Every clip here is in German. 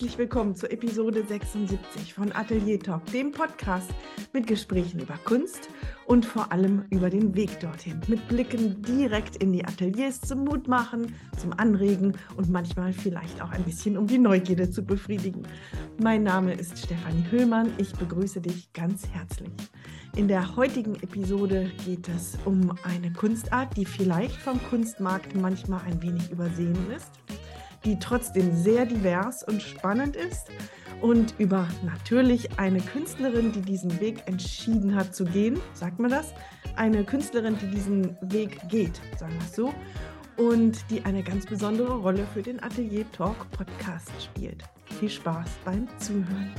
herzlich willkommen zur Episode 76 von Atelier Talk, dem Podcast mit Gesprächen über Kunst und vor allem über den Weg dorthin. Mit Blicken direkt in die Ateliers zum Mutmachen, zum Anregen und manchmal vielleicht auch ein bisschen um die Neugierde zu befriedigen. Mein Name ist Stefanie Höhlmann. Ich begrüße dich ganz herzlich. In der heutigen Episode geht es um eine Kunstart, die vielleicht vom Kunstmarkt manchmal ein wenig übersehen ist die trotzdem sehr divers und spannend ist und über natürlich eine Künstlerin, die diesen Weg entschieden hat zu gehen, sagt man das? Eine Künstlerin, die diesen Weg geht, sagen wir es so, und die eine ganz besondere Rolle für den Atelier Talk Podcast spielt. Viel Spaß beim Zuhören.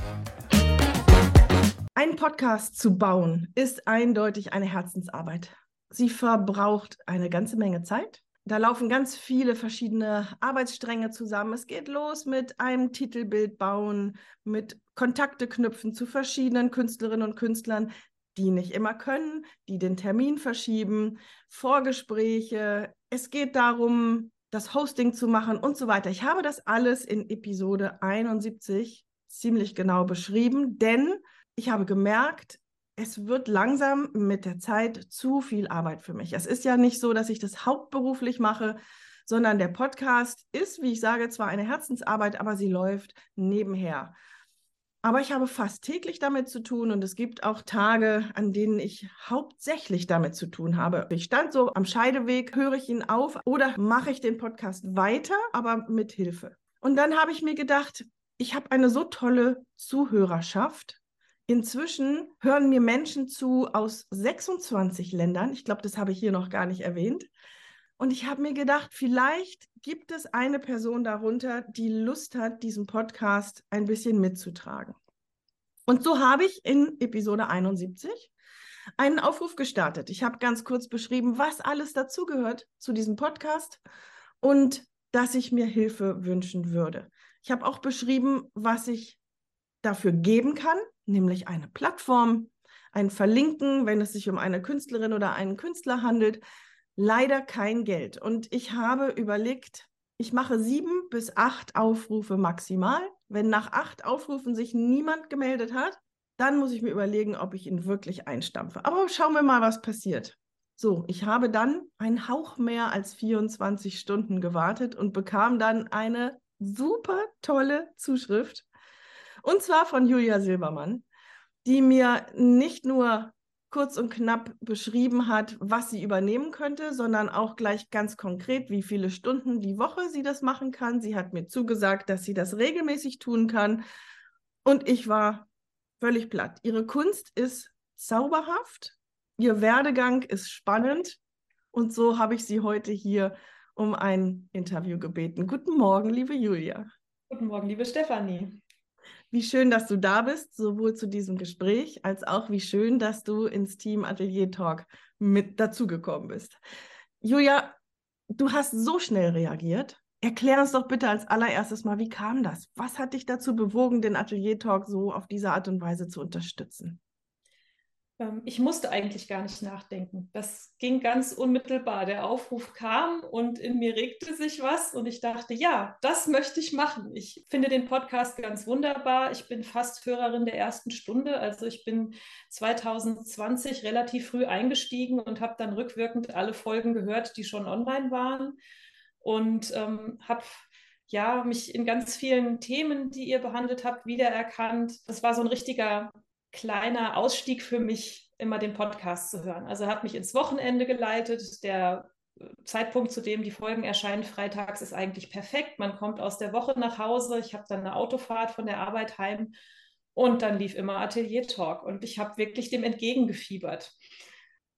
Ein Podcast zu bauen ist eindeutig eine Herzensarbeit. Sie verbraucht eine ganze Menge Zeit, da laufen ganz viele verschiedene Arbeitsstränge zusammen. Es geht los mit einem Titelbild bauen, mit Kontakte knüpfen zu verschiedenen Künstlerinnen und Künstlern, die nicht immer können, die den Termin verschieben, Vorgespräche. Es geht darum, das Hosting zu machen und so weiter. Ich habe das alles in Episode 71 ziemlich genau beschrieben, denn ich habe gemerkt, es wird langsam mit der Zeit zu viel Arbeit für mich. Es ist ja nicht so, dass ich das hauptberuflich mache, sondern der Podcast ist, wie ich sage, zwar eine Herzensarbeit, aber sie läuft nebenher. Aber ich habe fast täglich damit zu tun und es gibt auch Tage, an denen ich hauptsächlich damit zu tun habe. Ich stand so am Scheideweg, höre ich ihn auf oder mache ich den Podcast weiter, aber mit Hilfe. Und dann habe ich mir gedacht, ich habe eine so tolle Zuhörerschaft Inzwischen hören mir Menschen zu aus 26 Ländern. Ich glaube, das habe ich hier noch gar nicht erwähnt. Und ich habe mir gedacht, vielleicht gibt es eine Person darunter, die Lust hat, diesen Podcast ein bisschen mitzutragen. Und so habe ich in Episode 71 einen Aufruf gestartet. Ich habe ganz kurz beschrieben, was alles dazugehört zu diesem Podcast und dass ich mir Hilfe wünschen würde. Ich habe auch beschrieben, was ich dafür geben kann, nämlich eine Plattform, ein Verlinken, wenn es sich um eine Künstlerin oder einen Künstler handelt, leider kein Geld. Und ich habe überlegt, ich mache sieben bis acht Aufrufe maximal. Wenn nach acht Aufrufen sich niemand gemeldet hat, dann muss ich mir überlegen, ob ich ihn wirklich einstampfe. Aber schauen wir mal, was passiert. So, ich habe dann einen Hauch mehr als 24 Stunden gewartet und bekam dann eine super tolle Zuschrift und zwar von Julia Silbermann, die mir nicht nur kurz und knapp beschrieben hat, was sie übernehmen könnte, sondern auch gleich ganz konkret, wie viele Stunden die Woche sie das machen kann. Sie hat mir zugesagt, dass sie das regelmäßig tun kann. Und ich war völlig platt. Ihre Kunst ist zauberhaft, ihr Werdegang ist spannend. Und so habe ich sie heute hier um ein Interview gebeten. Guten Morgen, liebe Julia. Guten Morgen, liebe Stefanie. Wie schön, dass du da bist, sowohl zu diesem Gespräch als auch wie schön, dass du ins Team Atelier Talk mit dazugekommen bist. Julia, du hast so schnell reagiert. Erklär uns doch bitte als allererstes mal, wie kam das? Was hat dich dazu bewogen, den Atelier Talk so auf diese Art und Weise zu unterstützen? Ähm, ich musste eigentlich gar nicht nachdenken. Das ging ganz unmittelbar. Der Aufruf kam und in mir regte sich was und ich dachte, ja, das möchte ich machen. Ich finde den Podcast ganz wunderbar. Ich bin fast Hörerin der ersten Stunde. Also ich bin 2020 relativ früh eingestiegen und habe dann rückwirkend alle Folgen gehört, die schon online waren und ähm, habe ja, mich in ganz vielen Themen, die ihr behandelt habt, wiedererkannt. Das war so ein richtiger kleiner Ausstieg für mich, immer den Podcast zu hören. Also er hat mich ins Wochenende geleitet. Der äh, Zeitpunkt, zu dem die Folgen erscheinen, freitags, ist eigentlich perfekt. Man kommt aus der Woche nach Hause. Ich habe dann eine Autofahrt von der Arbeit heim und dann lief immer Atelier Talk und ich habe wirklich dem entgegengefiebert.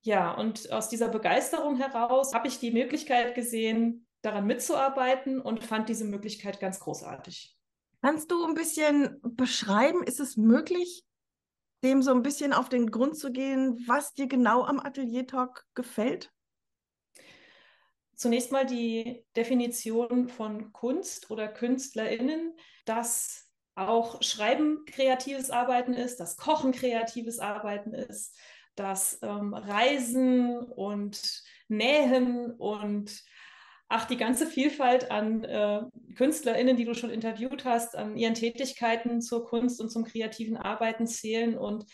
Ja, und aus dieser Begeisterung heraus habe ich die Möglichkeit gesehen, daran mitzuarbeiten und fand diese Möglichkeit ganz großartig. Kannst du ein bisschen beschreiben, ist es möglich, dem so ein bisschen auf den Grund zu gehen, was dir genau am Atelier Talk gefällt? Zunächst mal die Definition von Kunst oder KünstlerInnen, dass auch Schreiben kreatives Arbeiten ist, dass Kochen kreatives Arbeiten ist, dass ähm, Reisen und Nähen und ach, die ganze Vielfalt an äh, KünstlerInnen, die du schon interviewt hast, an ihren Tätigkeiten zur Kunst und zum kreativen Arbeiten zählen. Und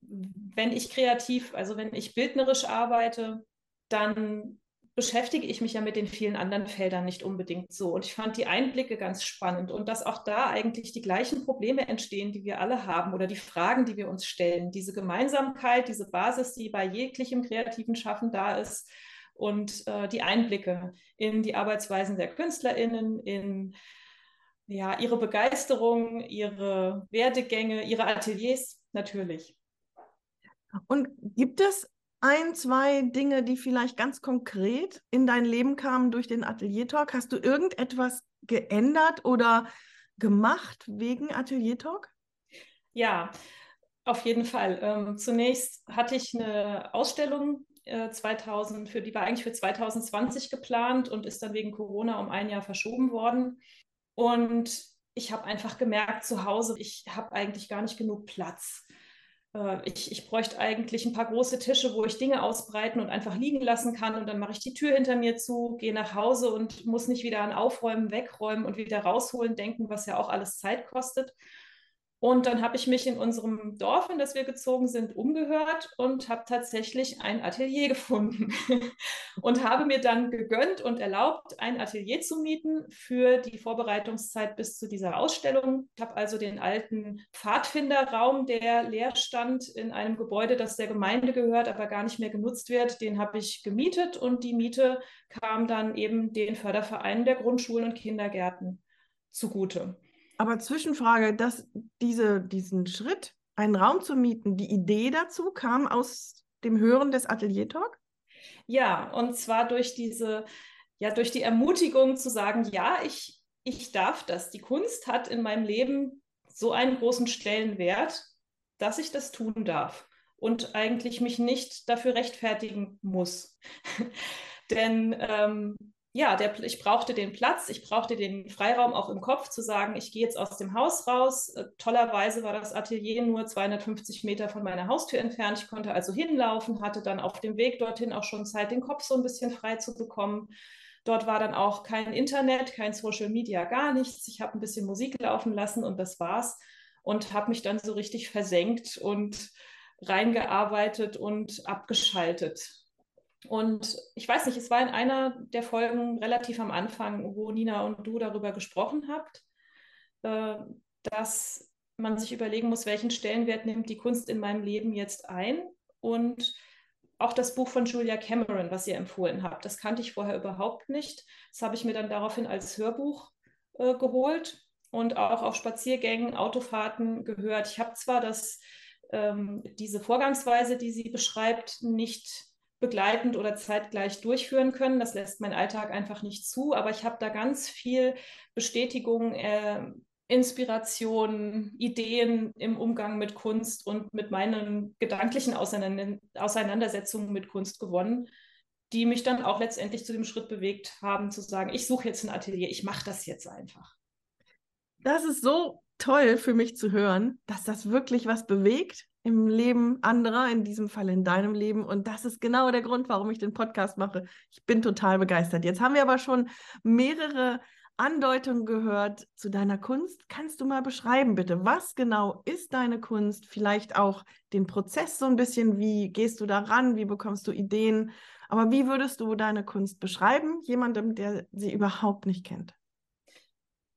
wenn ich kreativ, also wenn ich bildnerisch arbeite, dann beschäftige ich mich ja mit den vielen anderen Feldern nicht unbedingt so. Und ich fand die Einblicke ganz spannend und dass auch da eigentlich die gleichen Probleme entstehen, die wir alle haben oder die Fragen, die wir uns stellen. Diese Gemeinsamkeit, diese Basis, die bei jeglichem kreativen Schaffen da ist und äh, die Einblicke in die Arbeitsweisen der KünstlerInnen, in ja, ihre Begeisterung, ihre Werdegänge, ihre Ateliers natürlich. Und gibt es ein, zwei Dinge, die vielleicht ganz konkret in dein Leben kamen durch den Atelier Talk? Hast du irgendetwas geändert oder gemacht wegen Atelier Talk? Ja, auf jeden Fall. Ähm, zunächst hatte ich eine Ausstellung äh, 2000, für die war eigentlich für 2020 geplant und ist dann wegen Corona um ein Jahr verschoben worden. Und ich habe einfach gemerkt zu Hause, ich habe eigentlich gar nicht genug Platz. Äh, ich, ich bräuchte eigentlich ein paar große Tische, wo ich Dinge ausbreiten und einfach liegen lassen kann. Und dann mache ich die Tür hinter mir zu, gehe nach Hause und muss nicht wieder an Aufräumen, Wegräumen und wieder rausholen denken, was ja auch alles Zeit kostet. Und dann habe ich mich in unserem Dorf, in das wir gezogen sind, umgehört und habe tatsächlich ein Atelier gefunden und habe mir dann gegönnt und erlaubt, ein Atelier zu mieten für die Vorbereitungszeit bis zu dieser Ausstellung. Ich habe also den alten Pfadfinderraum, der leer stand in einem Gebäude, das der Gemeinde gehört, aber gar nicht mehr genutzt wird, den habe ich gemietet und die Miete kam dann eben den Fördervereinen der Grundschulen und Kindergärten zugute. Aber Zwischenfrage, dass diese, diesen Schritt, einen Raum zu mieten, die Idee dazu kam aus dem Hören des Atelier Talk? Ja, und zwar durch diese, ja, durch die Ermutigung zu sagen, ja, ich, ich darf das. Die Kunst hat in meinem Leben so einen großen Stellenwert, dass ich das tun darf und eigentlich mich nicht dafür rechtfertigen muss. Denn ähm, ja, der, ich brauchte den Platz, ich brauchte den Freiraum auch im Kopf zu sagen, ich gehe jetzt aus dem Haus raus. Äh, tollerweise war das Atelier nur 250 Meter von meiner Haustür entfernt. Ich konnte also hinlaufen, hatte dann auf dem Weg dorthin auch schon Zeit, den Kopf so ein bisschen frei zu bekommen. Dort war dann auch kein Internet, kein Social Media, gar nichts. Ich habe ein bisschen Musik laufen lassen und das war's. Und habe mich dann so richtig versenkt und reingearbeitet und abgeschaltet und ich weiß nicht, es war in einer der Folgen relativ am Anfang, wo Nina und du darüber gesprochen habt, äh, dass man sich überlegen muss, welchen Stellenwert nimmt die Kunst in meinem Leben jetzt ein. Und auch das Buch von Julia Cameron, was ihr empfohlen habt, das kannte ich vorher überhaupt nicht. Das habe ich mir dann daraufhin als Hörbuch äh, geholt und auch auf Spaziergängen, Autofahrten gehört. Ich habe zwar das, ähm, diese Vorgangsweise, die sie beschreibt, nicht begleitend oder zeitgleich durchführen können. Das lässt mein Alltag einfach nicht zu, aber ich habe da ganz viel Bestätigung, äh, Inspiration, Ideen im Umgang mit Kunst und mit meinen gedanklichen Auseinandersetzungen mit Kunst gewonnen, die mich dann auch letztendlich zu dem Schritt bewegt haben, zu sagen, ich suche jetzt ein Atelier, ich mache das jetzt einfach. Das ist so toll für mich zu hören, dass das wirklich was bewegt im Leben anderer, in diesem Fall in deinem Leben. Und das ist genau der Grund, warum ich den Podcast mache. Ich bin total begeistert. Jetzt haben wir aber schon mehrere Andeutungen gehört zu deiner Kunst. Kannst du mal beschreiben, bitte, was genau ist deine Kunst? Vielleicht auch den Prozess so ein bisschen. Wie gehst du daran? Wie bekommst du Ideen? Aber wie würdest du deine Kunst beschreiben, jemandem, der sie überhaupt nicht kennt?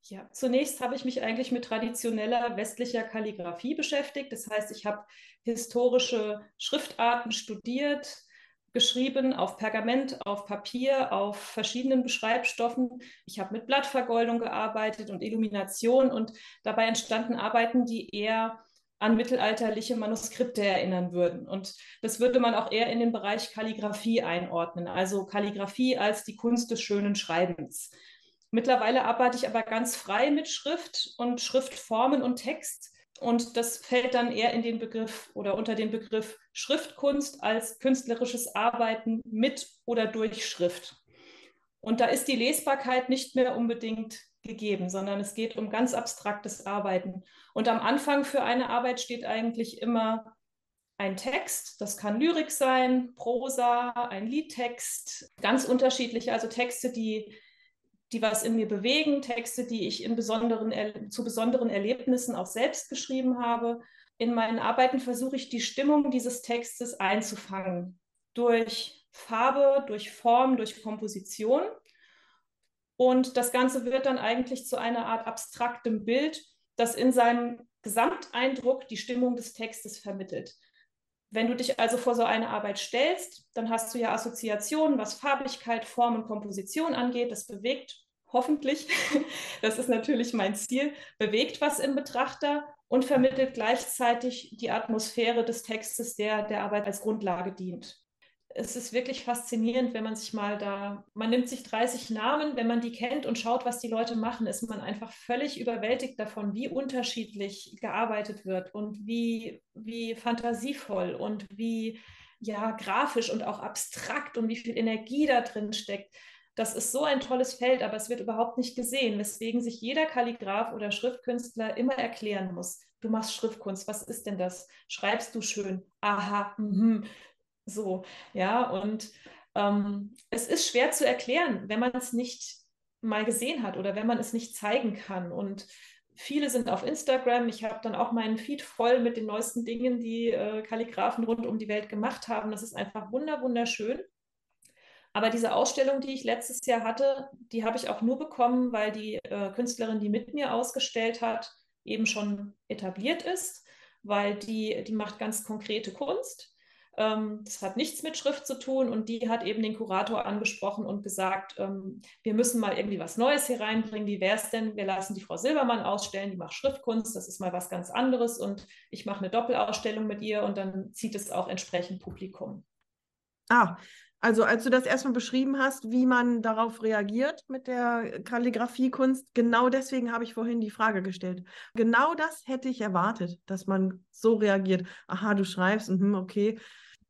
Ja, zunächst habe ich mich eigentlich mit traditioneller westlicher Kalligraphie beschäftigt. Das heißt, ich habe historische Schriftarten studiert, geschrieben auf Pergament, auf Papier, auf verschiedenen Beschreibstoffen. Ich habe mit Blattvergoldung gearbeitet und Illumination und dabei entstanden Arbeiten, die eher an mittelalterliche Manuskripte erinnern würden. Und das würde man auch eher in den Bereich Kalligraphie einordnen, also Kalligraphie als die Kunst des schönen Schreibens. Mittlerweile arbeite ich aber ganz frei mit Schrift und Schriftformen und Text. Und das fällt dann eher in den Begriff oder unter den Begriff Schriftkunst als künstlerisches Arbeiten mit oder durch Schrift. Und da ist die Lesbarkeit nicht mehr unbedingt gegeben, sondern es geht um ganz abstraktes Arbeiten. Und am Anfang für eine Arbeit steht eigentlich immer ein Text, das kann Lyrik sein, Prosa, ein Liedtext, ganz unterschiedliche, also Texte, die, die was in mir bewegen, Texte, die ich in besonderen, zu besonderen Erlebnissen auch selbst geschrieben habe. In meinen Arbeiten versuche ich die Stimmung dieses Textes einzufangen durch Farbe, durch Form, durch Komposition. Und das Ganze wird dann eigentlich zu einer Art abstraktem Bild, das in seinem Gesamteindruck die Stimmung des Textes vermittelt. Wenn du dich also vor so eine Arbeit stellst, dann hast du ja Assoziationen, was Farbigkeit, Form und Komposition angeht. Das bewegt hoffentlich, das ist natürlich mein Ziel, bewegt was im Betrachter und vermittelt gleichzeitig die Atmosphäre des Textes, der der Arbeit als Grundlage dient. Es ist wirklich faszinierend, wenn man sich mal da, man nimmt sich 30 Namen, wenn man die kennt und schaut, was die Leute machen, ist man einfach völlig überwältigt davon, wie unterschiedlich gearbeitet wird und wie, wie fantasievoll und wie ja grafisch und auch abstrakt und wie viel Energie da drin steckt. Das ist so ein tolles Feld, aber es wird überhaupt nicht gesehen, weswegen sich jeder Kalligraph oder Schriftkünstler immer erklären muss. Du machst Schriftkunst, was ist denn das? Schreibst du schön? Aha, mh. So, ja, und ähm, es ist schwer zu erklären, wenn man es nicht mal gesehen hat oder wenn man es nicht zeigen kann. Und viele sind auf Instagram. Ich habe dann auch meinen Feed voll mit den neuesten Dingen, die äh, Kalligraphen rund um die Welt gemacht haben. Das ist einfach wunder, wunderschön. Aber diese Ausstellung, die ich letztes Jahr hatte, die habe ich auch nur bekommen, weil die äh, Künstlerin, die mit mir ausgestellt hat, eben schon etabliert ist, weil die, die macht ganz konkrete Kunst ähm, das hat nichts mit Schrift zu tun und die hat eben den Kurator angesprochen und gesagt, ähm, wir müssen mal irgendwie was Neues hier reinbringen. Wie wäre es denn? Wir lassen die Frau Silbermann ausstellen, die macht Schriftkunst, das ist mal was ganz anderes und ich mache eine Doppelausstellung mit ihr und dann zieht es auch entsprechend Publikum. Ah, also als du das erstmal beschrieben hast, wie man darauf reagiert mit der Kalligrafiekunst, genau deswegen habe ich vorhin die Frage gestellt. Genau das hätte ich erwartet, dass man so reagiert. Aha, du schreibst, mh, okay.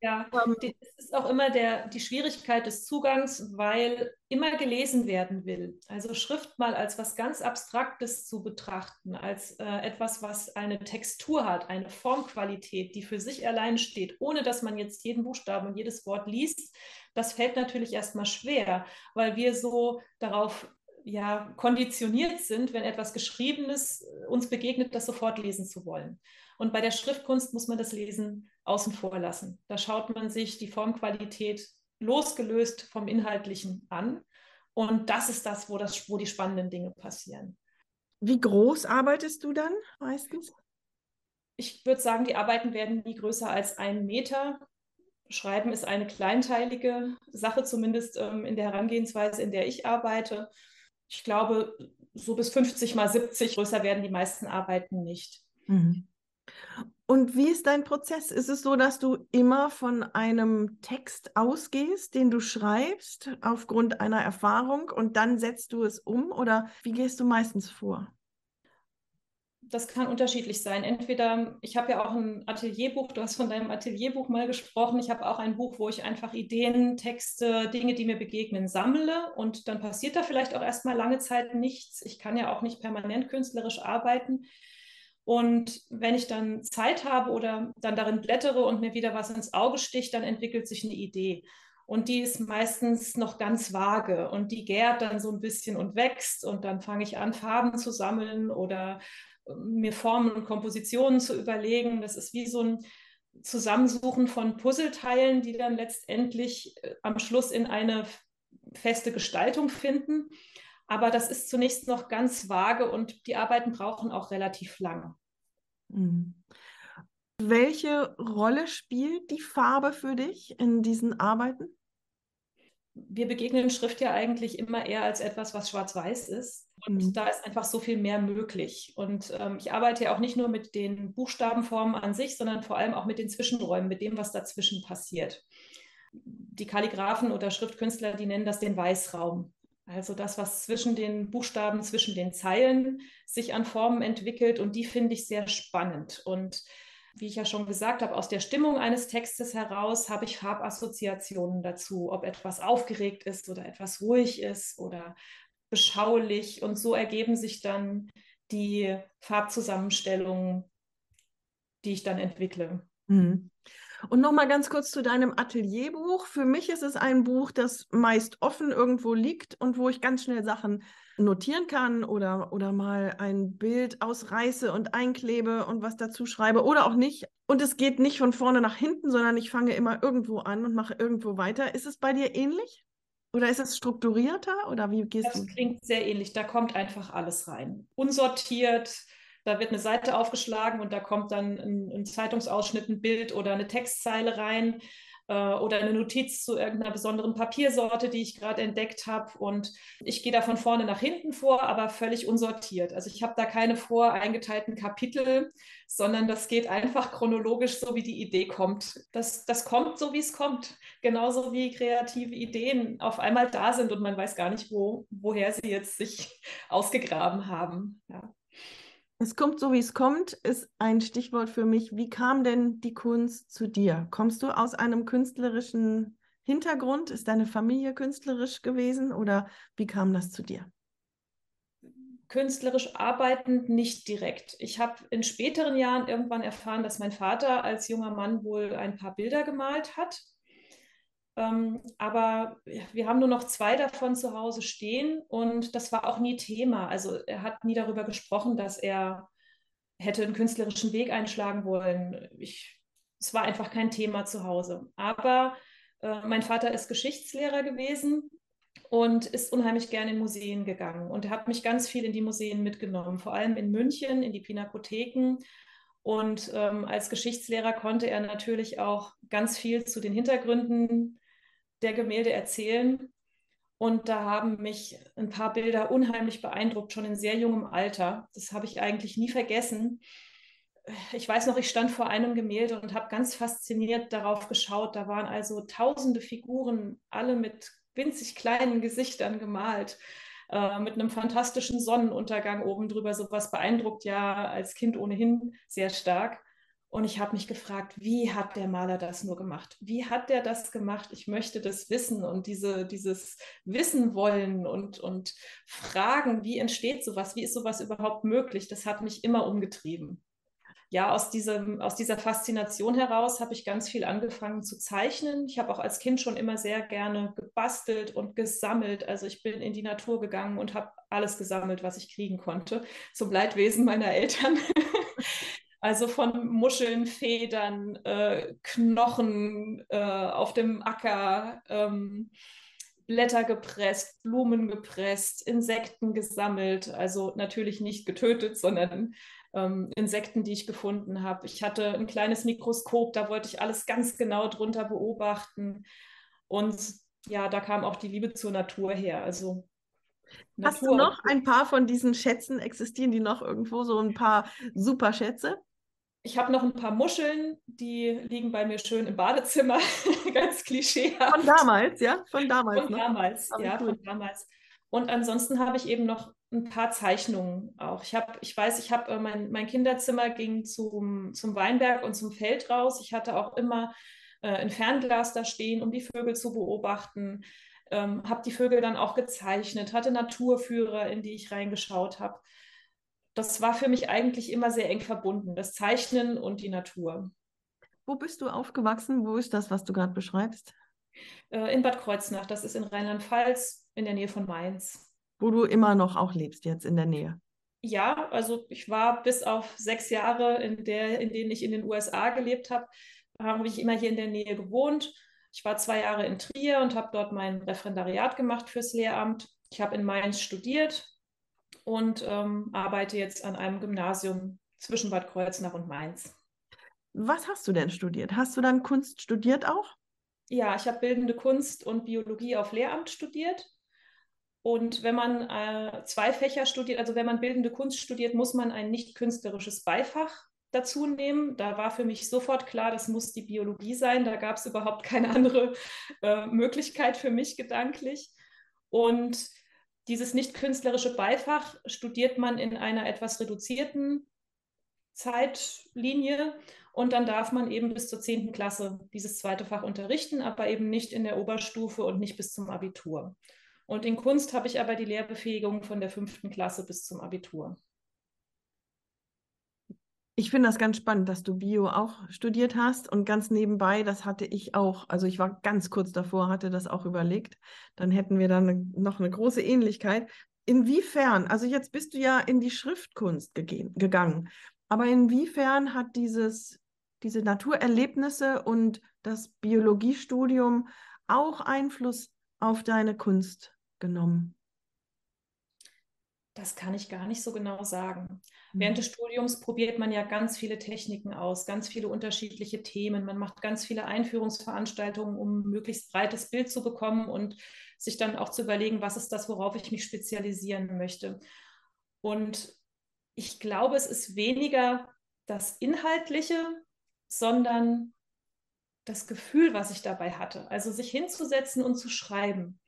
Ja, ähm, es ist auch immer der, die Schwierigkeit des Zugangs, weil immer gelesen werden will. Also Schrift mal als was ganz Abstraktes zu betrachten, als äh, etwas, was eine Textur hat, eine Formqualität, die für sich allein steht, ohne dass man jetzt jeden Buchstaben und jedes Wort liest, das fällt natürlich erstmal schwer, weil wir so darauf ja, konditioniert sind, wenn etwas Geschriebenes äh, uns begegnet, das sofort lesen zu wollen. Und bei der Schriftkunst muss man das Lesen außen vor lassen. Da schaut man sich die Formqualität losgelöst vom Inhaltlichen an. Und das ist das, wo, das, wo die spannenden Dinge passieren. Wie groß arbeitest du dann meistens? Ich würde sagen, die Arbeiten werden nie größer als einen Meter. Schreiben ist eine kleinteilige Sache, zumindest ähm, in der Herangehensweise, in der ich arbeite. Ich glaube, so bis 50 mal 70 größer werden die meisten Arbeiten nicht. Mhm. Und wie ist dein Prozess? Ist es so, dass du immer von einem Text ausgehst, den du schreibst, aufgrund einer Erfahrung und dann setzt du es um oder wie gehst du meistens vor? Das kann unterschiedlich sein. Entweder, ich habe ja auch ein Atelierbuch, du hast von deinem Atelierbuch mal gesprochen. Ich habe auch ein Buch, wo ich einfach Ideen, Texte, Dinge, die mir begegnen, sammle und dann passiert da vielleicht auch erstmal lange Zeit nichts. Ich kann ja auch nicht permanent künstlerisch arbeiten. Und wenn ich dann Zeit habe oder dann darin blättere und mir wieder was ins Auge sticht, dann entwickelt sich eine Idee. Und die ist meistens noch ganz vage und die gärt dann so ein bisschen und wächst und dann fange ich an, Farben zu sammeln oder äh, mir Formen und Kompositionen zu überlegen. Das ist wie so ein Zusammensuchen von Puzzleteilen, die dann letztendlich äh, am Schluss in eine feste Gestaltung finden. Aber das ist zunächst noch ganz vage und die Arbeiten brauchen auch relativ lange. Mhm. Welche Rolle spielt die Farbe für dich in diesen Arbeiten? Wir begegnen Schrift ja eigentlich immer eher als etwas, was schwarz-weiß ist. Und mhm. da ist einfach so viel mehr möglich. Und ähm, ich arbeite ja auch nicht nur mit den Buchstabenformen an sich, sondern vor allem auch mit den Zwischenräumen, mit dem, was dazwischen passiert. Die Kalligraphen oder Schriftkünstler, die nennen das den Weißraum. Also das, was zwischen den Buchstaben, zwischen den Zeilen sich an Formen entwickelt. Und die finde ich sehr spannend. Und wie ich ja schon gesagt habe, aus der Stimmung eines Textes heraus habe ich Farbassoziationen dazu, ob etwas aufgeregt ist oder etwas ruhig ist oder beschaulich. Und so ergeben sich dann die Farbzusammenstellungen, die ich dann entwickle. Mhm. Und nochmal ganz kurz zu deinem Atelierbuch. Für mich ist es ein Buch, das meist offen irgendwo liegt und wo ich ganz schnell Sachen notieren kann oder, oder mal ein Bild ausreiße und einklebe und was dazu schreibe oder auch nicht. Und es geht nicht von vorne nach hinten, sondern ich fange immer irgendwo an und mache irgendwo weiter. Ist es bei dir ähnlich? Oder ist es strukturierter oder wie gehst das du? Das klingt sehr ähnlich. Da kommt einfach alles rein. Unsortiert, da wird eine Seite aufgeschlagen und da kommt dann ein, ein Zeitungsausschnitt, ein Bild oder eine Textzeile rein äh, oder eine Notiz zu irgendeiner besonderen Papiersorte, die ich gerade entdeckt habe. Und ich gehe da von vorne nach hinten vor, aber völlig unsortiert. Also ich habe da keine voreingeteilten Kapitel, sondern das geht einfach chronologisch, so wie die Idee kommt. Das, das kommt so, wie es kommt. Genauso wie kreative Ideen auf einmal da sind und man weiß gar nicht, wo, woher sie jetzt sich ausgegraben haben. Ja. Es kommt so, wie es kommt, ist ein Stichwort für mich. Wie kam denn die Kunst zu dir? Kommst du aus einem künstlerischen Hintergrund? Ist deine Familie künstlerisch gewesen oder wie kam das zu dir? Künstlerisch arbeitend nicht direkt. Ich habe in späteren Jahren irgendwann erfahren, dass mein Vater als junger Mann wohl ein paar Bilder gemalt hat ähm, aber wir haben nur noch zwei davon zu Hause stehen und das war auch nie Thema. Also er hat nie darüber gesprochen, dass er hätte einen künstlerischen Weg einschlagen wollen. Ich, es war einfach kein Thema zu Hause. Aber äh, mein Vater ist Geschichtslehrer gewesen und ist unheimlich gerne in Museen gegangen. Und er hat mich ganz viel in die Museen mitgenommen, vor allem in München, in die Pinakotheken. Und ähm, als Geschichtslehrer konnte er natürlich auch ganz viel zu den Hintergründen der Gemälde erzählen. Und da haben mich ein paar Bilder unheimlich beeindruckt, schon in sehr jungem Alter. Das habe ich eigentlich nie vergessen. Ich weiß noch, ich stand vor einem Gemälde und habe ganz fasziniert darauf geschaut. Da waren also tausende Figuren, alle mit winzig kleinen Gesichtern gemalt, äh, mit einem fantastischen Sonnenuntergang oben drüber. Sowas beeindruckt ja als Kind ohnehin sehr stark. Und ich habe mich gefragt, wie hat der Maler das nur gemacht? Wie hat der das gemacht? Ich möchte das wissen und diese, dieses Wissen wollen und, und fragen, wie entsteht sowas? Wie ist sowas überhaupt möglich? Das hat mich immer umgetrieben. Ja, aus, diesem, aus dieser Faszination heraus habe ich ganz viel angefangen zu zeichnen. Ich habe auch als Kind schon immer sehr gerne gebastelt und gesammelt. Also ich bin in die Natur gegangen und habe alles gesammelt, was ich kriegen konnte, zum Leidwesen meiner Eltern. Also von Muscheln, Federn, äh, Knochen äh, auf dem Acker, ähm, Blätter gepresst, Blumen gepresst, Insekten gesammelt. Also natürlich nicht getötet, sondern ähm, Insekten, die ich gefunden habe. Ich hatte ein kleines Mikroskop, da wollte ich alles ganz genau drunter beobachten. Und ja, da kam auch die Liebe zur Natur her. Also Hast Natur. du noch ein paar von diesen Schätzen existieren, die noch irgendwo so ein paar Superschätze? Ich habe noch ein paar Muscheln, die liegen bei mir schön im Badezimmer, ganz klischeehaft. Von damals, ja? Von damals. Von ne? damals, ja, cool. von damals. Und ansonsten habe ich eben noch ein paar Zeichnungen auch. Ich habe, ich weiß, ich habe äh, mein, mein Kinderzimmer ging zum, zum Weinberg und zum Feld raus. Ich hatte auch immer äh, ein Fernglas da stehen, um die Vögel zu beobachten. Ähm, habe die Vögel dann auch gezeichnet, hatte Naturführer, in die ich reingeschaut habe das war für mich eigentlich immer sehr eng verbunden, das Zeichnen und die Natur. Wo bist du aufgewachsen? Wo ist das, was du gerade beschreibst? Äh, in Bad Kreuznach, das ist in Rheinland-Pfalz, in der Nähe von Mainz. Wo du immer noch auch lebst, jetzt in der Nähe. Ja, also ich war bis auf sechs Jahre, in, der, in denen ich in den USA gelebt habe, habe ich immer hier in der Nähe gewohnt. Ich war zwei Jahre in Trier und habe dort mein Referendariat gemacht fürs Lehramt. Ich habe in Mainz studiert, und ähm, arbeite jetzt an einem Gymnasium zwischen Bad Kreuznach und Mainz. Was hast du denn studiert? Hast du dann Kunst studiert auch? Ja, ich habe bildende Kunst und Biologie auf Lehramt studiert. Und wenn man äh, zwei Fächer studiert, also wenn man bildende Kunst studiert, muss man ein nicht künstlerisches Beifach dazu nehmen. Da war für mich sofort klar, das muss die Biologie sein. Da gab es überhaupt keine andere äh, Möglichkeit für mich gedanklich. Und dieses nicht künstlerische Beifach studiert man in einer etwas reduzierten Zeitlinie und dann darf man eben bis zur 10. Klasse dieses zweite Fach unterrichten, aber eben nicht in der Oberstufe und nicht bis zum Abitur. Und in Kunst habe ich aber die Lehrbefähigung von der fünften Klasse bis zum Abitur. Ich finde das ganz spannend, dass du Bio auch studiert hast und ganz nebenbei, das hatte ich auch. Also ich war ganz kurz davor, hatte das auch überlegt. Dann hätten wir dann noch eine große Ähnlichkeit. Inwiefern, also jetzt bist du ja in die Schriftkunst gegangen, aber inwiefern hat dieses, diese Naturerlebnisse und das Biologiestudium auch Einfluss auf deine Kunst genommen? Das kann ich gar nicht so genau sagen. Mhm. Während des Studiums probiert man ja ganz viele Techniken aus, ganz viele unterschiedliche Themen. Man macht ganz viele Einführungsveranstaltungen, um ein möglichst breites Bild zu bekommen und sich dann auch zu überlegen, was ist das, worauf ich mich spezialisieren möchte. Und ich glaube, es ist weniger das Inhaltliche, sondern das Gefühl, was ich dabei hatte. Also sich hinzusetzen und zu schreiben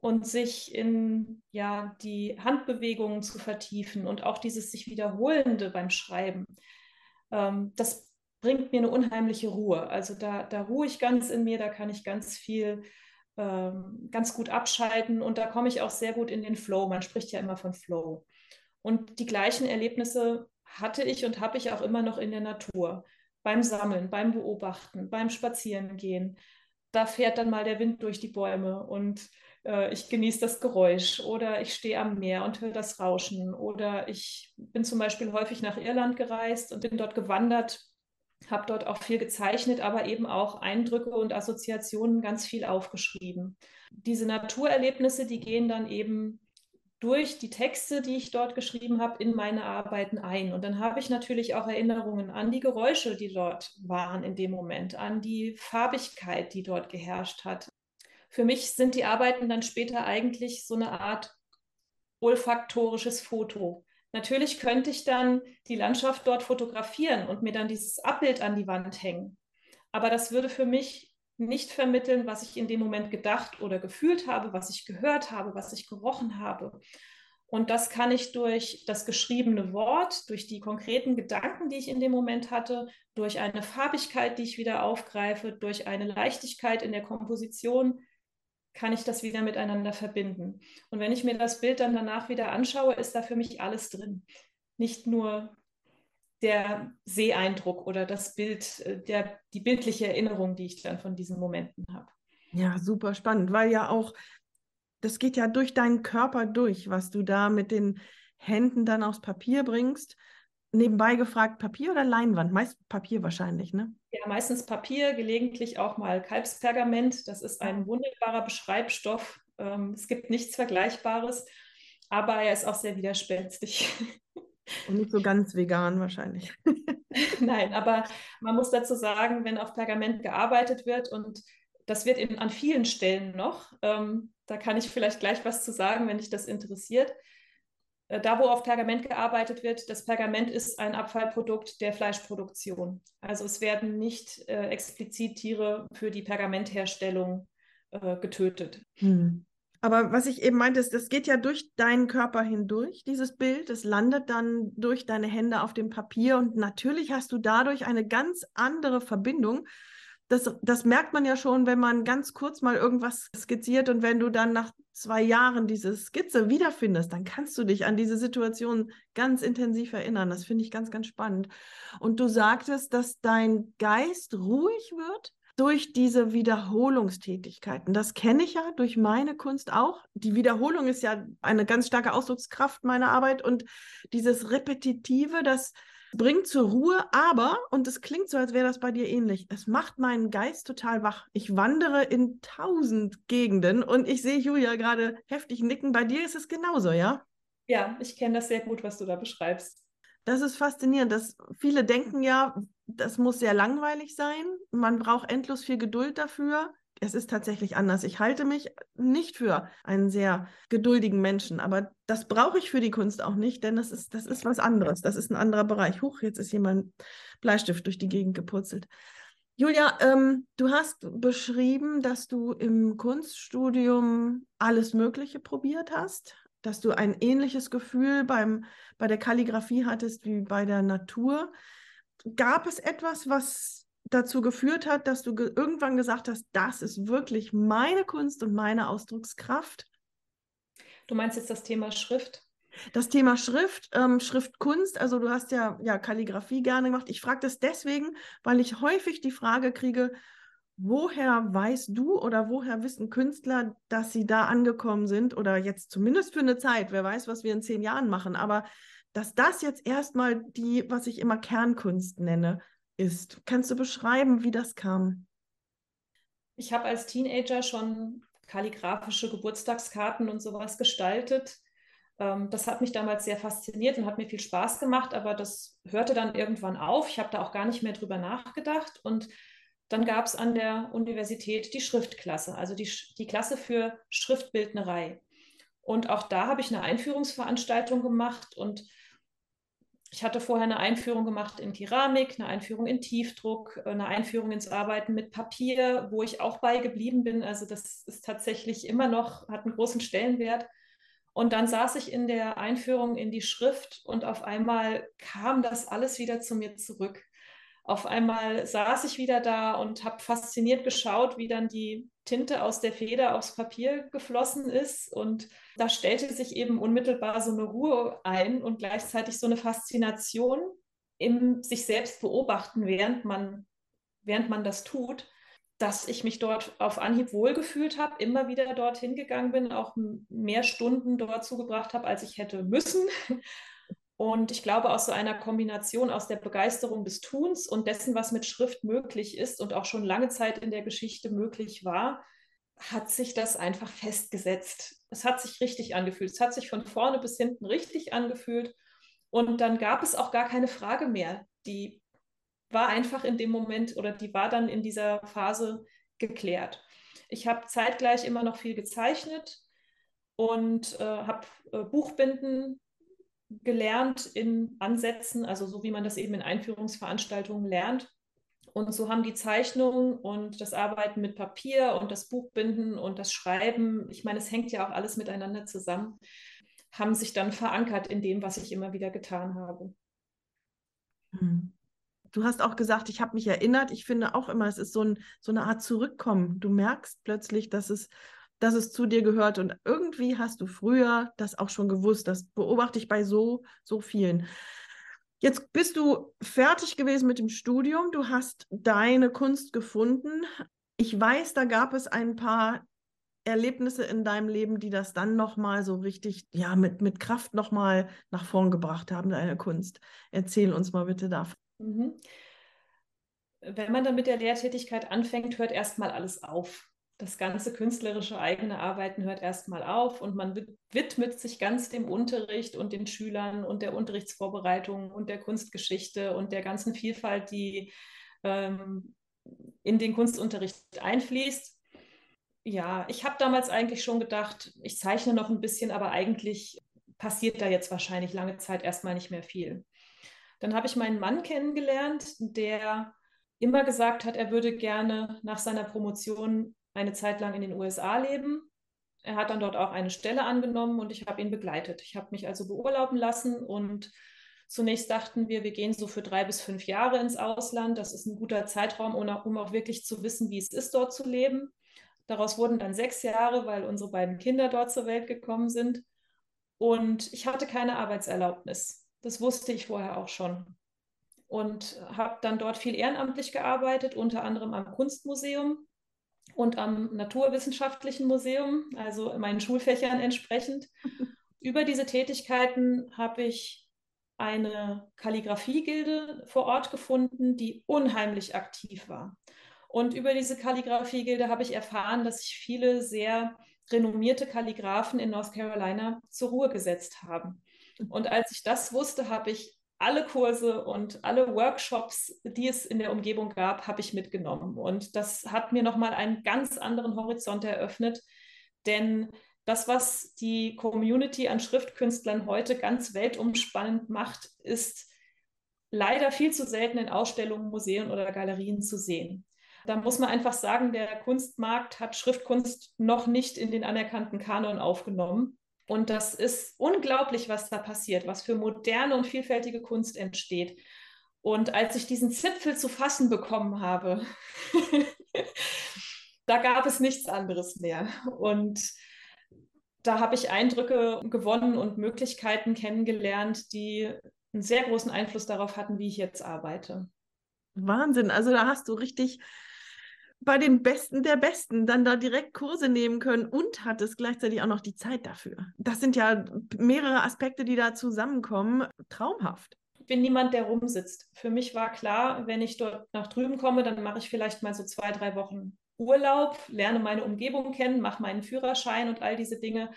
und sich in ja, die Handbewegungen zu vertiefen und auch dieses sich wiederholende beim Schreiben, ähm, das bringt mir eine unheimliche Ruhe. Also da, da ruhe ich ganz in mir, da kann ich ganz viel, ähm, ganz gut abschalten und da komme ich auch sehr gut in den Flow. Man spricht ja immer von Flow. Und die gleichen Erlebnisse hatte ich und habe ich auch immer noch in der Natur. Beim Sammeln, beim Beobachten, beim Spazierengehen. Da fährt dann mal der Wind durch die Bäume und äh, ich genieße das Geräusch oder ich stehe am Meer und höre das Rauschen oder ich bin zum Beispiel häufig nach Irland gereist und bin dort gewandert, habe dort auch viel gezeichnet, aber eben auch Eindrücke und Assoziationen ganz viel aufgeschrieben. Diese Naturerlebnisse, die gehen dann eben durch die Texte, die ich dort geschrieben habe, in meine Arbeiten ein. Und dann habe ich natürlich auch Erinnerungen an die Geräusche, die dort waren in dem Moment, an die Farbigkeit, die dort geherrscht hat, für mich sind die Arbeiten dann später eigentlich so eine Art olfaktorisches Foto. Natürlich könnte ich dann die Landschaft dort fotografieren und mir dann dieses Abbild an die Wand hängen. Aber das würde für mich nicht vermitteln, was ich in dem Moment gedacht oder gefühlt habe, was ich gehört habe, was ich gerochen habe. Und das kann ich durch das geschriebene Wort, durch die konkreten Gedanken, die ich in dem Moment hatte, durch eine Farbigkeit, die ich wieder aufgreife, durch eine Leichtigkeit in der Komposition kann ich das wieder miteinander verbinden. Und wenn ich mir das Bild dann danach wieder anschaue, ist da für mich alles drin. Nicht nur der Seeeindruck oder das Bild, äh, der, die bildliche Erinnerung, die ich dann von diesen Momenten habe. Ja, super spannend, weil ja auch, das geht ja durch deinen Körper durch, was du da mit den Händen dann aufs Papier bringst nebenbei gefragt, Papier oder Leinwand? Meist Papier wahrscheinlich, ne? Ja, meistens Papier, gelegentlich auch mal Kalbspergament. Das ist ein wunderbarer Beschreibstoff. Ähm, es gibt nichts Vergleichbares, aber er ist auch sehr widerspenstig. Und nicht so ganz vegan wahrscheinlich. Nein, aber man muss dazu sagen, wenn auf Pergament gearbeitet wird und das wird in, an vielen Stellen noch, ähm, da kann ich vielleicht gleich was zu sagen, wenn dich das interessiert. Äh, da, wo auf Pergament gearbeitet wird, das Pergament ist ein Abfallprodukt der Fleischproduktion. Also es werden nicht äh, explizit Tiere für die Pergamentherstellung äh, getötet. Hm. Aber was ich eben meinte, ist, das geht ja durch deinen Körper hindurch, dieses Bild. Es landet dann durch deine Hände auf dem Papier und natürlich hast du dadurch eine ganz andere Verbindung das, das merkt man ja schon, wenn man ganz kurz mal irgendwas skizziert und wenn du dann nach zwei Jahren diese Skizze wiederfindest, dann kannst du dich an diese Situation ganz intensiv erinnern. Das finde ich ganz, ganz spannend. Und du sagtest, dass dein Geist ruhig wird durch diese Wiederholungstätigkeiten. Das kenne ich ja durch meine Kunst auch. Die Wiederholung ist ja eine ganz starke Ausdruckskraft meiner Arbeit und dieses Repetitive, das bringt zur Ruhe, aber, und es klingt so, als wäre das bei dir ähnlich, es macht meinen Geist total wach. Ich wandere in tausend Gegenden und ich sehe Julia gerade heftig nicken. Bei dir ist es genauso, ja? Ja, ich kenne das sehr gut, was du da beschreibst. Das ist faszinierend. Dass viele denken ja, das muss sehr langweilig sein. Man braucht endlos viel Geduld dafür es ist tatsächlich anders. Ich halte mich nicht für einen sehr geduldigen Menschen, aber das brauche ich für die Kunst auch nicht, denn das ist, das ist was anderes. Das ist ein anderer Bereich. Huch, jetzt ist jemand Bleistift durch die Gegend gepurzelt. Julia, ähm, du hast beschrieben, dass du im Kunststudium alles Mögliche probiert hast, dass du ein ähnliches Gefühl beim, bei der Kalligrafie hattest wie bei der Natur. Gab es etwas, was dazu geführt hat, dass du ge irgendwann gesagt hast, das ist wirklich meine Kunst und meine Ausdruckskraft? Du meinst jetzt das Thema Schrift? Das Thema Schrift, ähm, Schriftkunst, also du hast ja, ja Kalligrafie gerne gemacht. Ich frage das deswegen, weil ich häufig die Frage kriege, woher weißt du oder woher wissen Künstler, dass sie da angekommen sind oder jetzt zumindest für eine Zeit, wer weiß, was wir in zehn Jahren machen, aber dass das jetzt erstmal die, was ich immer Kernkunst nenne, ist. Kannst du beschreiben, wie das kam? Ich habe als Teenager schon kalligraphische Geburtstagskarten und sowas gestaltet. Ähm, das hat mich damals sehr fasziniert und hat mir viel Spaß gemacht, aber das hörte dann irgendwann auf. Ich habe da auch gar nicht mehr drüber nachgedacht. Und dann gab es an der Universität die Schriftklasse, also die, die Klasse für Schriftbildnerei. Und auch da habe ich eine Einführungsveranstaltung gemacht und ich hatte vorher eine Einführung gemacht in Keramik, eine Einführung in Tiefdruck, eine Einführung ins Arbeiten mit Papier, wo ich auch bei geblieben bin. Also das ist tatsächlich immer noch, hat einen großen Stellenwert. Und dann saß ich in der Einführung in die Schrift und auf einmal kam das alles wieder zu mir zurück. Auf einmal saß ich wieder da und habe fasziniert geschaut, wie dann die Tinte aus der Feder aufs Papier geflossen ist. Und da stellte sich eben unmittelbar so eine Ruhe ein und gleichzeitig so eine Faszination im sich selbst beobachten, während man, während man das tut dass ich mich dort auf Anhieb wohlgefühlt habe, immer wieder dorthin gegangen bin, auch mehr Stunden dort zugebracht habe, als ich hätte müssen. Und ich glaube, aus so einer Kombination aus der Begeisterung des Tuns und dessen, was mit Schrift möglich ist und auch schon lange Zeit in der Geschichte möglich war, hat sich das einfach festgesetzt. Es hat sich richtig angefühlt. Es hat sich von vorne bis hinten richtig angefühlt. Und dann gab es auch gar keine Frage mehr. Die war einfach in dem Moment oder die war dann in dieser Phase geklärt. Ich habe zeitgleich immer noch viel gezeichnet und äh, habe äh, Buchbinden gelernt in Ansätzen, also so wie man das eben in Einführungsveranstaltungen lernt. Und so haben die Zeichnungen und das Arbeiten mit Papier und das Buchbinden und das Schreiben, ich meine, es hängt ja auch alles miteinander zusammen, haben sich dann verankert in dem, was ich immer wieder getan habe. Mhm. Du hast auch gesagt, ich habe mich erinnert. Ich finde auch immer, es ist so, ein, so eine Art Zurückkommen. Du merkst plötzlich, dass es, dass es zu dir gehört. Und irgendwie hast du früher das auch schon gewusst. Das beobachte ich bei so, so vielen. Jetzt bist du fertig gewesen mit dem Studium. Du hast deine Kunst gefunden. Ich weiß, da gab es ein paar Erlebnisse in deinem Leben, die das dann nochmal so richtig, ja, mit, mit Kraft nochmal nach vorn gebracht haben, deine Kunst. Erzähl uns mal bitte davon. Mhm. Wenn man dann mit der Lehrtätigkeit anfängt, hört erstmal alles auf. Das ganze künstlerische eigene Arbeiten hört erstmal auf und man widmet sich ganz dem Unterricht und den Schülern und der Unterrichtsvorbereitung und der Kunstgeschichte und der ganzen Vielfalt, die ähm, in den Kunstunterricht einfließt. Ja, ich habe damals eigentlich schon gedacht, ich zeichne noch ein bisschen, aber eigentlich passiert da jetzt wahrscheinlich lange Zeit erstmal nicht mehr viel. Dann habe ich meinen Mann kennengelernt, der immer gesagt hat, er würde gerne nach seiner Promotion eine Zeit lang in den USA leben. Er hat dann dort auch eine Stelle angenommen und ich habe ihn begleitet. Ich habe mich also beurlauben lassen und zunächst dachten wir, wir gehen so für drei bis fünf Jahre ins Ausland. Das ist ein guter Zeitraum, um auch wirklich zu wissen, wie es ist, dort zu leben. Daraus wurden dann sechs Jahre, weil unsere beiden Kinder dort zur Welt gekommen sind. Und ich hatte keine Arbeitserlaubnis. Das wusste ich vorher auch schon. Und habe dann dort viel ehrenamtlich gearbeitet, unter anderem am Kunstmuseum und am Naturwissenschaftlichen Museum, also meinen Schulfächern entsprechend. Über diese Tätigkeiten habe ich eine Kalligrafiegilde vor Ort gefunden, die unheimlich aktiv war. Und über diese Kalligrafiegilde habe ich erfahren, dass sich viele sehr renommierte Kalligraphen in North Carolina zur Ruhe gesetzt haben. Und als ich das wusste, habe ich alle Kurse und alle Workshops, die es in der Umgebung gab, habe ich mitgenommen. Und das hat mir nochmal einen ganz anderen Horizont eröffnet, denn das, was die Community an Schriftkünstlern heute ganz weltumspannend macht, ist leider viel zu selten in Ausstellungen, Museen oder Galerien zu sehen. Da muss man einfach sagen, der Kunstmarkt hat Schriftkunst noch nicht in den anerkannten Kanon aufgenommen. Und das ist unglaublich, was da passiert, was für moderne und vielfältige Kunst entsteht. Und als ich diesen Zipfel zu fassen bekommen habe, da gab es nichts anderes mehr. Und da habe ich Eindrücke gewonnen und Möglichkeiten kennengelernt, die einen sehr großen Einfluss darauf hatten, wie ich jetzt arbeite. Wahnsinn. Also da hast du richtig bei den Besten der Besten dann da direkt Kurse nehmen können und hattest gleichzeitig auch noch die Zeit dafür. Das sind ja mehrere Aspekte, die da zusammenkommen. Traumhaft. Ich bin niemand, der rumsitzt. Für mich war klar, wenn ich dort nach drüben komme, dann mache ich vielleicht mal so zwei, drei Wochen Urlaub, lerne meine Umgebung kennen, mache meinen Führerschein und all diese Dinge.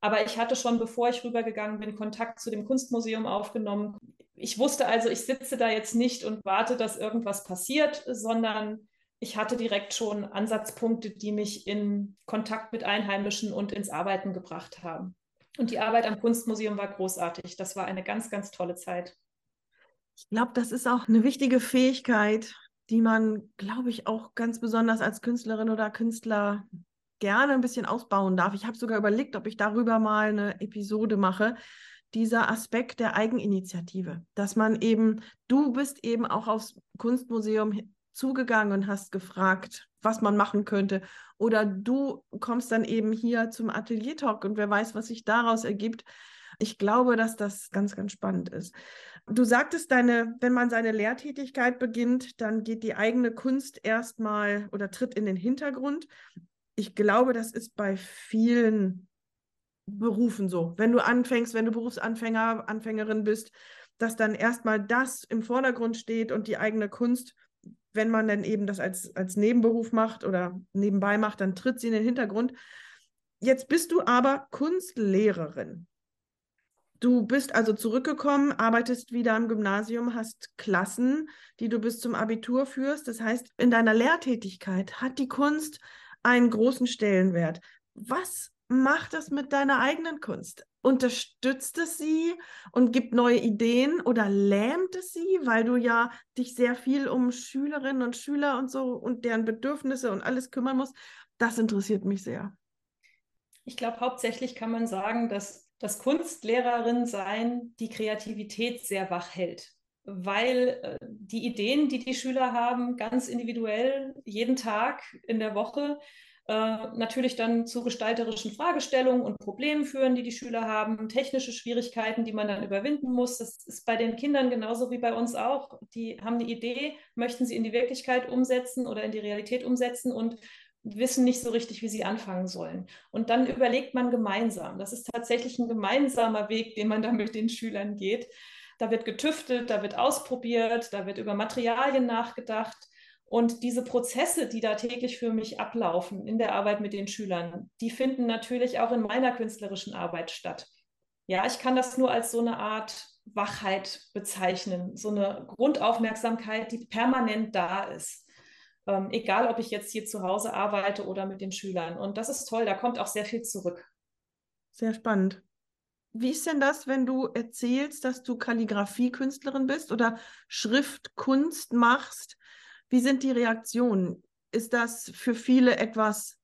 Aber ich hatte schon, bevor ich rübergegangen bin, Kontakt zu dem Kunstmuseum aufgenommen. Ich wusste also, ich sitze da jetzt nicht und warte, dass irgendwas passiert, sondern ich hatte direkt schon Ansatzpunkte, die mich in Kontakt mit Einheimischen und ins Arbeiten gebracht haben. Und die Arbeit am Kunstmuseum war großartig. Das war eine ganz, ganz tolle Zeit. Ich glaube, das ist auch eine wichtige Fähigkeit, die man, glaube ich, auch ganz besonders als Künstlerin oder Künstler gerne ein bisschen ausbauen darf. Ich habe sogar überlegt, ob ich darüber mal eine Episode mache. Dieser Aspekt der Eigeninitiative, dass man eben, du bist eben auch aufs Kunstmuseum zugegangen und hast gefragt, was man machen könnte. Oder du kommst dann eben hier zum Atelier-Talk und wer weiß, was sich daraus ergibt. Ich glaube, dass das ganz, ganz spannend ist. Du sagtest, deine, wenn man seine Lehrtätigkeit beginnt, dann geht die eigene Kunst erstmal oder tritt in den Hintergrund. Ich glaube, das ist bei vielen Berufen so. Wenn du anfängst, wenn du Berufsanfänger, Anfängerin bist, dass dann erstmal das im Vordergrund steht und die eigene Kunst wenn man dann eben das als, als Nebenberuf macht oder nebenbei macht, dann tritt sie in den Hintergrund. Jetzt bist du aber Kunstlehrerin. Du bist also zurückgekommen, arbeitest wieder am Gymnasium, hast Klassen, die du bis zum Abitur führst. Das heißt, in deiner Lehrtätigkeit hat die Kunst einen großen Stellenwert. Was macht das mit deiner eigenen Kunst? Unterstützt es sie und gibt neue Ideen oder lähmt es sie, weil du ja dich sehr viel um Schülerinnen und Schüler und so und deren Bedürfnisse und alles kümmern musst? Das interessiert mich sehr. Ich glaube, hauptsächlich kann man sagen, dass das Kunstlehrerin sein die Kreativität sehr wach hält, weil äh, die Ideen, die die Schüler haben, ganz individuell jeden Tag in der Woche natürlich dann zu gestalterischen Fragestellungen und Problemen führen, die die Schüler haben, technische Schwierigkeiten, die man dann überwinden muss. Das ist bei den Kindern genauso wie bei uns auch. Die haben eine Idee, möchten sie in die Wirklichkeit umsetzen oder in die Realität umsetzen und wissen nicht so richtig, wie sie anfangen sollen. Und dann überlegt man gemeinsam. Das ist tatsächlich ein gemeinsamer Weg, den man da mit den Schülern geht. Da wird getüftelt, da wird ausprobiert, da wird über Materialien nachgedacht. Und diese Prozesse, die da täglich für mich ablaufen in der Arbeit mit den Schülern, die finden natürlich auch in meiner künstlerischen Arbeit statt. Ja, ich kann das nur als so eine Art Wachheit bezeichnen, so eine Grundaufmerksamkeit, die permanent da ist. Ähm, egal, ob ich jetzt hier zu Hause arbeite oder mit den Schülern. Und das ist toll, da kommt auch sehr viel zurück. Sehr spannend. Wie ist denn das, wenn du erzählst, dass du Kalligrafie-Künstlerin bist oder Schriftkunst machst? Wie sind die Reaktionen? Ist das für viele etwas,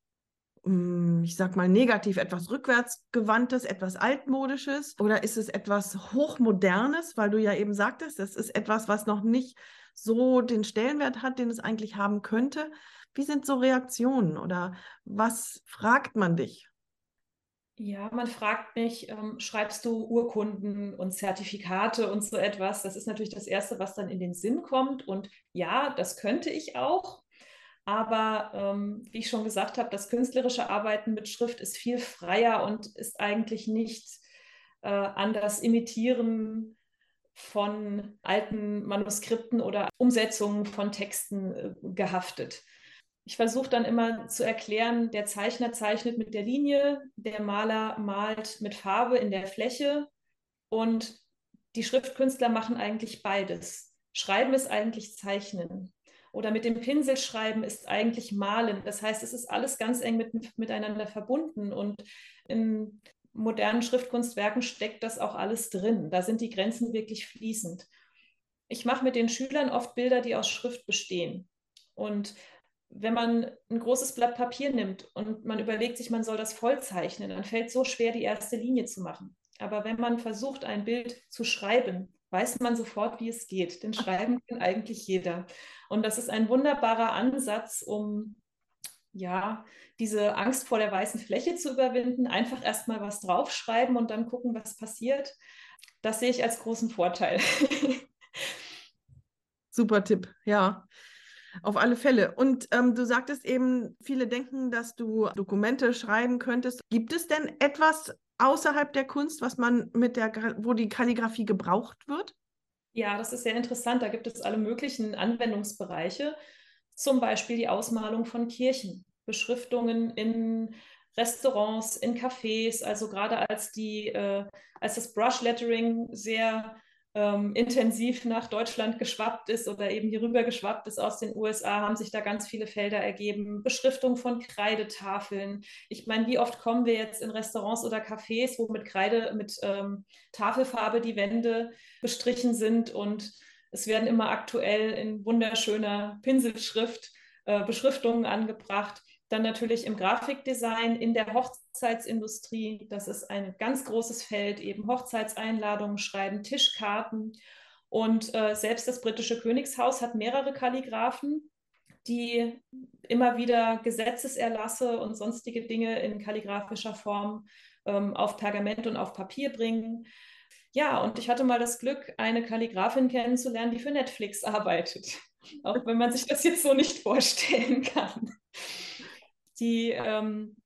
hm, ich sag mal negativ, etwas rückwärtsgewandtes, etwas altmodisches? Oder ist es etwas hochmodernes, weil du ja eben sagtest, es ist etwas, was noch nicht so den Stellenwert hat, den es eigentlich haben könnte? Wie sind so Reaktionen oder was fragt man dich? Ja, man fragt mich, ähm, schreibst du Urkunden und Zertifikate und so etwas? Das ist natürlich das Erste, was dann in den Sinn kommt. Und ja, das könnte ich auch. Aber ähm, wie ich schon gesagt habe, das künstlerische Arbeiten mit Schrift ist viel freier und ist eigentlich nicht äh, an das Imitieren von alten Manuskripten oder Umsetzungen von Texten äh, gehaftet. Ich versuche dann immer zu erklären, der Zeichner zeichnet mit der Linie, der Maler malt mit Farbe in der Fläche und die Schriftkünstler machen eigentlich beides. Schreiben ist eigentlich Zeichnen oder mit dem Pinsel schreiben ist eigentlich Malen. Das heißt, es ist alles ganz eng mit, miteinander verbunden und in modernen Schriftkunstwerken steckt das auch alles drin. Da sind die Grenzen wirklich fließend. Ich mache mit den Schülern oft Bilder, die aus Schrift bestehen. Und wenn man ein großes Blatt Papier nimmt und man überlegt sich, man soll das vollzeichnen, dann fällt es so schwer, die erste Linie zu machen. Aber wenn man versucht, ein Bild zu schreiben, weiß man sofort, wie es geht. Denn schreiben kann eigentlich jeder. Und das ist ein wunderbarer Ansatz, um ja, diese Angst vor der weißen Fläche zu überwinden, einfach erstmal was draufschreiben und dann gucken, was passiert. Das sehe ich als großen Vorteil. Super Tipp, ja. Auf alle Fälle. Und ähm, du sagtest eben, viele denken, dass du Dokumente schreiben könntest. Gibt es denn etwas außerhalb der Kunst, was man mit der, wo die Kalligrafie gebraucht wird? Ja, das ist sehr interessant. Da gibt es alle möglichen Anwendungsbereiche. Zum Beispiel die Ausmalung von Kirchen, Beschriftungen in Restaurants, in Cafés. Also gerade als die, äh, als das Brush Lettering sehr ähm, intensiv nach Deutschland geschwappt ist oder eben hier rüber geschwappt ist aus den USA, haben sich da ganz viele Felder ergeben. Beschriftung von Kreidetafeln. Ich meine, wie oft kommen wir jetzt in Restaurants oder Cafés, wo mit Kreide, mit ähm, Tafelfarbe die Wände bestrichen sind und es werden immer aktuell in wunderschöner Pinselschrift äh, Beschriftungen angebracht. Dann natürlich im Grafikdesign, in der Hochzeitsindustrie. Das ist ein ganz großes Feld, eben Hochzeitseinladungen schreiben, Tischkarten. Und äh, selbst das britische Königshaus hat mehrere Kalligraphen, die immer wieder Gesetzeserlasse und sonstige Dinge in kalligraphischer Form ähm, auf Pergament und auf Papier bringen. Ja, und ich hatte mal das Glück, eine Kalligrafin kennenzulernen, die für Netflix arbeitet. Auch wenn man sich das jetzt so nicht vorstellen kann die ähm,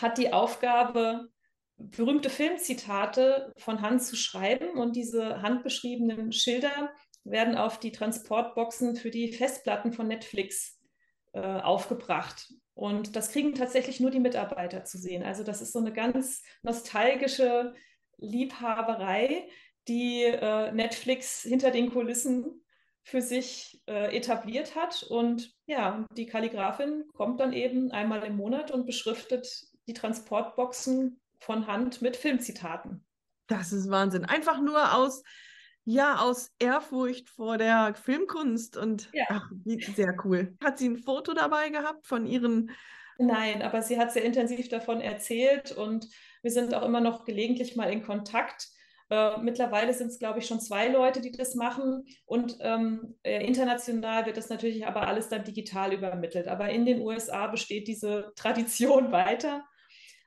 hat die Aufgabe, berühmte Filmzitate von Hand zu schreiben und diese handbeschriebenen Schilder werden auf die Transportboxen für die Festplatten von Netflix äh, aufgebracht. Und das kriegen tatsächlich nur die Mitarbeiter zu sehen. Also das ist so eine ganz nostalgische Liebhaberei, die äh, Netflix hinter den Kulissen für sich äh, etabliert hat. Und ja, die Kalligrafin kommt dann eben einmal im Monat und beschriftet die Transportboxen von Hand mit Filmzitaten. Das ist Wahnsinn. Einfach nur aus, ja, aus Ehrfurcht vor der Filmkunst und ja. ach, sehr cool. Hat sie ein Foto dabei gehabt von ihren Nein, aber sie hat sehr intensiv davon erzählt und wir sind auch immer noch gelegentlich mal in Kontakt. Äh, mittlerweile sind es, glaube ich, schon zwei Leute, die das machen. Und ähm, äh, international wird das natürlich aber alles dann digital übermittelt. Aber in den USA besteht diese Tradition weiter.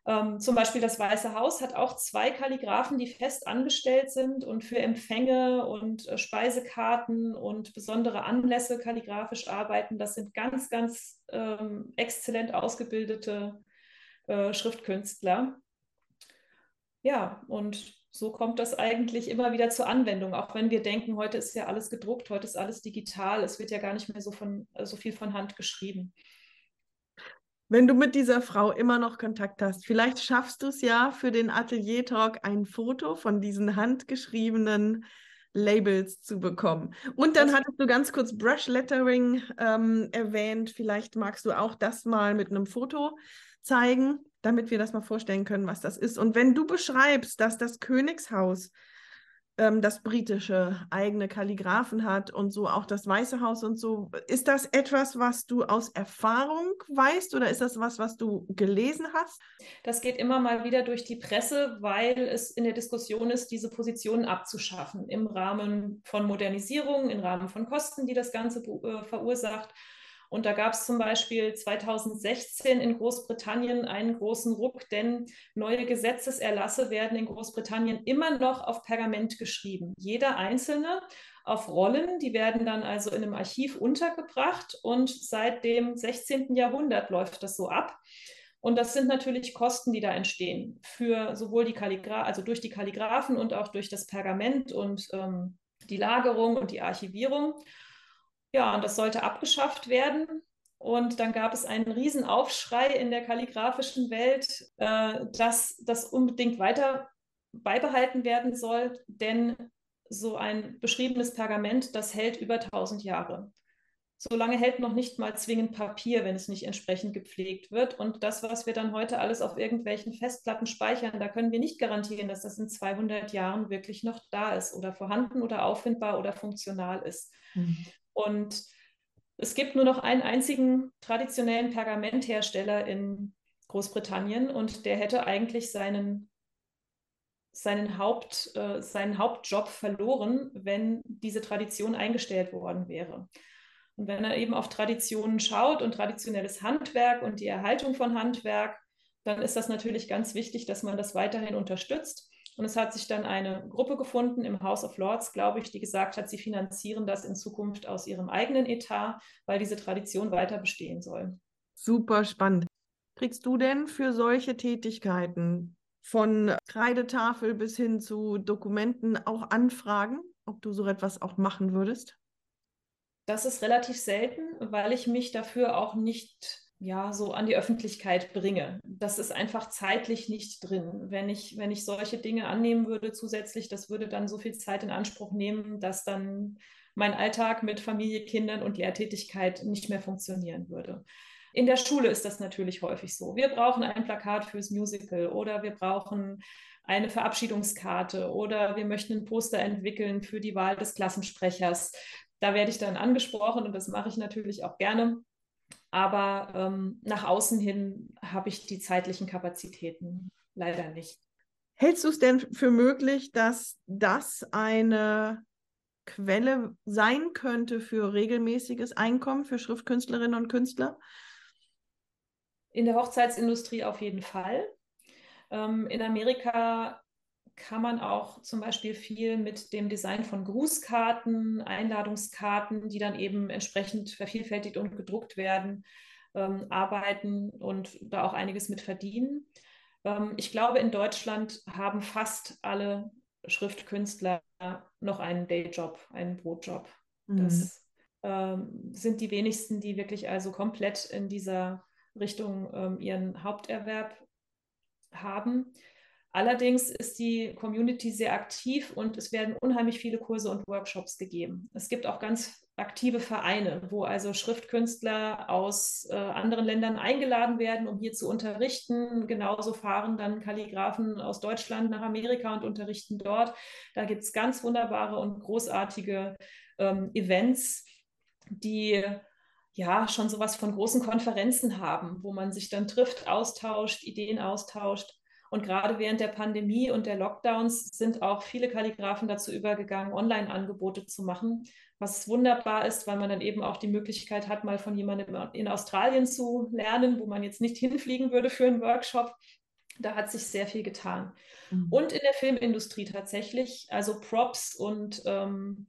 Ähm, zum Beispiel das Weiße Haus hat auch zwei Kalligraphen, die fest angestellt sind und für Empfänge und äh, Speisekarten und besondere Anlässe kalligrafisch arbeiten. Das sind ganz, ganz ähm, exzellent ausgebildete äh, Schriftkünstler. Ja, und so kommt das eigentlich immer wieder zur Anwendung, auch wenn wir denken, heute ist ja alles gedruckt, heute ist alles digital, es wird ja gar nicht mehr so, von, so viel von Hand geschrieben. Wenn du mit dieser Frau immer noch Kontakt hast, vielleicht schaffst du es ja für den Atelier Talk ein Foto von diesen handgeschriebenen Labels zu bekommen. Und dann das hattest du ganz kurz Brush Lettering ähm, erwähnt. Vielleicht magst du auch das mal mit einem Foto zeigen damit wir das mal vorstellen können, was das ist. Und wenn du beschreibst, dass das Königshaus ähm, das britische eigene Kalligraphen hat und so auch das Weiße Haus und so, ist das etwas, was du aus Erfahrung weißt oder ist das was, was du gelesen hast? Das geht immer mal wieder durch die Presse, weil es in der Diskussion ist, diese Positionen abzuschaffen im Rahmen von Modernisierung, im Rahmen von Kosten, die das Ganze äh, verursacht. Und da gab es zum Beispiel 2016 in Großbritannien einen großen Ruck, denn neue Gesetzeserlasse werden in Großbritannien immer noch auf Pergament geschrieben. Jeder einzelne auf Rollen, die werden dann also in einem Archiv untergebracht und seit dem 16. Jahrhundert läuft das so ab. Und das sind natürlich Kosten, die da entstehen für sowohl die Kalligraphen, also durch die Kalligraphen und auch durch das Pergament und ähm, die Lagerung und die Archivierung. Ja, und das sollte abgeschafft werden. Und dann gab es einen Riesenaufschrei in der kalligraphischen Welt, äh, dass das unbedingt weiter beibehalten werden soll, denn so ein beschriebenes Pergament, das hält über 1000 Jahre. So lange hält noch nicht mal zwingend Papier, wenn es nicht entsprechend gepflegt wird. Und das, was wir dann heute alles auf irgendwelchen Festplatten speichern, da können wir nicht garantieren, dass das in 200 Jahren wirklich noch da ist oder vorhanden oder auffindbar oder funktional ist. Mhm. Und es gibt nur noch einen einzigen traditionellen Pergamenthersteller in Großbritannien und der hätte eigentlich seinen, seinen, Haupt, äh, seinen Hauptjob verloren, wenn diese Tradition eingestellt worden wäre. Und wenn er eben auf Traditionen schaut und traditionelles Handwerk und die Erhaltung von Handwerk, dann ist das natürlich ganz wichtig, dass man das weiterhin unterstützt. Und es hat sich dann eine Gruppe gefunden im House of Lords, glaube ich, die gesagt hat, sie finanzieren das in Zukunft aus ihrem eigenen Etat, weil diese Tradition weiter bestehen soll. Super spannend. Kriegst du denn für solche Tätigkeiten von Kreidetafel bis hin zu Dokumenten auch Anfragen, ob du so etwas auch machen würdest? Das ist relativ selten, weil ich mich dafür auch nicht ja, so an die Öffentlichkeit bringe. Das ist einfach zeitlich nicht drin. Wenn ich, wenn ich solche Dinge annehmen würde zusätzlich, das würde dann so viel Zeit in Anspruch nehmen, dass dann mein Alltag mit Familie, Kindern und Lehrtätigkeit nicht mehr funktionieren würde. In der Schule ist das natürlich häufig so. Wir brauchen ein Plakat fürs Musical oder wir brauchen eine Verabschiedungskarte oder wir möchten ein Poster entwickeln für die Wahl des Klassensprechers. Da werde ich dann angesprochen und das mache ich natürlich auch gerne. Aber ähm, nach außen hin habe ich die zeitlichen Kapazitäten leider nicht. Hältst du es denn für möglich, dass das eine Quelle sein könnte für regelmäßiges Einkommen für Schriftkünstlerinnen und Künstler? In der Hochzeitsindustrie auf jeden Fall. Ähm, in Amerika kann man auch zum Beispiel viel mit dem Design von Grußkarten, Einladungskarten, die dann eben entsprechend vervielfältigt und gedruckt werden, ähm, arbeiten und da auch einiges mit verdienen. Ähm, ich glaube, in Deutschland haben fast alle Schriftkünstler noch einen Dayjob, einen Brotjob. Mhm. Das ähm, sind die wenigsten, die wirklich also komplett in dieser Richtung ähm, ihren Haupterwerb haben. Allerdings ist die Community sehr aktiv und es werden unheimlich viele Kurse und Workshops gegeben. Es gibt auch ganz aktive Vereine, wo also Schriftkünstler aus äh, anderen Ländern eingeladen werden, um hier zu unterrichten. Genauso fahren dann Kalligraphen aus Deutschland nach Amerika und unterrichten dort. Da gibt es ganz wunderbare und großartige ähm, Events, die ja schon sowas von großen Konferenzen haben, wo man sich dann trifft, austauscht, Ideen austauscht. Und gerade während der Pandemie und der Lockdowns sind auch viele Kalligraphen dazu übergegangen, Online-Angebote zu machen, was wunderbar ist, weil man dann eben auch die Möglichkeit hat, mal von jemandem in Australien zu lernen, wo man jetzt nicht hinfliegen würde für einen Workshop. Da hat sich sehr viel getan. Mhm. Und in der Filmindustrie tatsächlich, also Props und ähm,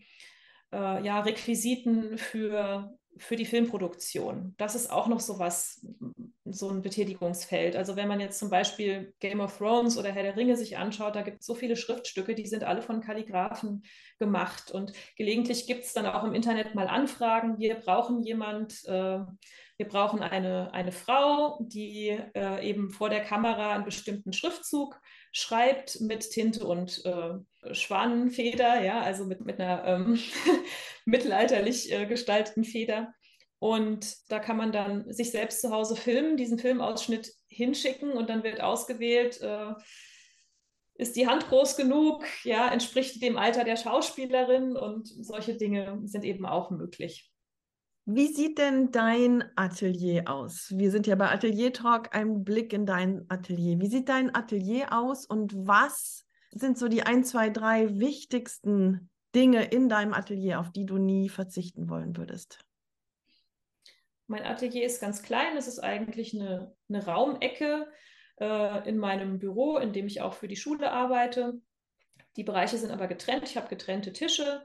äh, ja, Requisiten für für die Filmproduktion. Das ist auch noch so was, so ein Betätigungsfeld. Also wenn man jetzt zum Beispiel Game of Thrones oder Herr der Ringe sich anschaut, da gibt es so viele Schriftstücke, die sind alle von Kalligraphen gemacht. Und gelegentlich gibt es dann auch im Internet mal Anfragen, wir brauchen jemand, äh, wir brauchen eine, eine Frau, die äh, eben vor der Kamera einen bestimmten Schriftzug schreibt mit Tinte und äh, Schwanenfeder, ja, also mit, mit einer ähm, mittelalterlich äh, gestalteten Feder. Und da kann man dann sich selbst zu Hause filmen, diesen Filmausschnitt hinschicken und dann wird ausgewählt, äh, ist die Hand groß genug, ja, entspricht dem Alter der Schauspielerin und solche Dinge sind eben auch möglich. Wie sieht denn dein Atelier aus? Wir sind ja bei Atelier Talk, ein Blick in dein Atelier. Wie sieht dein Atelier aus und was sind so die ein, zwei, drei wichtigsten Dinge in deinem Atelier, auf die du nie verzichten wollen würdest? Mein Atelier ist ganz klein. Es ist eigentlich eine, eine Raumecke äh, in meinem Büro, in dem ich auch für die Schule arbeite. Die Bereiche sind aber getrennt. Ich habe getrennte Tische.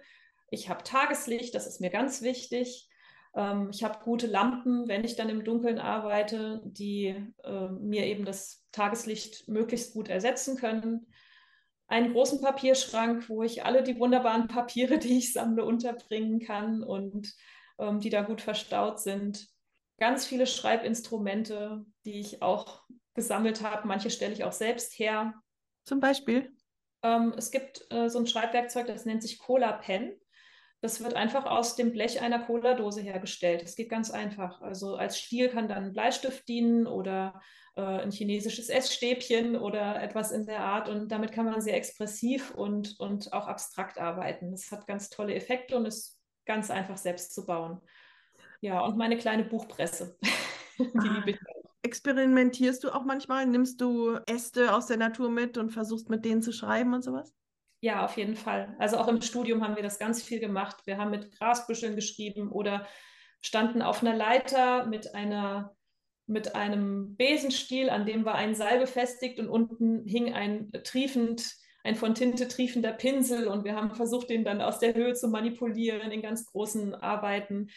Ich habe Tageslicht, das ist mir ganz wichtig. Ähm, ich habe gute Lampen, wenn ich dann im Dunkeln arbeite, die äh, mir eben das Tageslicht möglichst gut ersetzen können. Einen großen Papierschrank, wo ich alle die wunderbaren Papiere, die ich sammle, unterbringen kann und ähm, die da gut verstaut sind. Ganz viele Schreibinstrumente, die ich auch gesammelt habe. Manche stelle ich auch selbst her. Zum Beispiel? Ähm, es gibt äh, so ein Schreibwerkzeug, das nennt sich Cola Pen. Das wird einfach aus dem Blech einer Cola-Dose hergestellt. Das geht ganz einfach. Also als Stiel kann dann ein Bleistift dienen oder äh, ein chinesisches Essstäbchen oder etwas in der Art. Und damit kann man sehr expressiv und, und auch abstrakt arbeiten. Das hat ganz tolle Effekte und ist ganz einfach selbst zu bauen. Ja, und meine kleine Buchpresse. Die liebe ich. Experimentierst du auch manchmal? Nimmst du Äste aus der Natur mit und versuchst mit denen zu schreiben und sowas? Ja, auf jeden Fall. Also auch im Studium haben wir das ganz viel gemacht. Wir haben mit Grasbüscheln geschrieben oder standen auf einer Leiter mit einer mit einem Besenstiel, an dem war ein Seil befestigt und unten hing ein triefend, ein von Tinte triefender Pinsel und wir haben versucht, den dann aus der Höhe zu manipulieren in ganz großen Arbeiten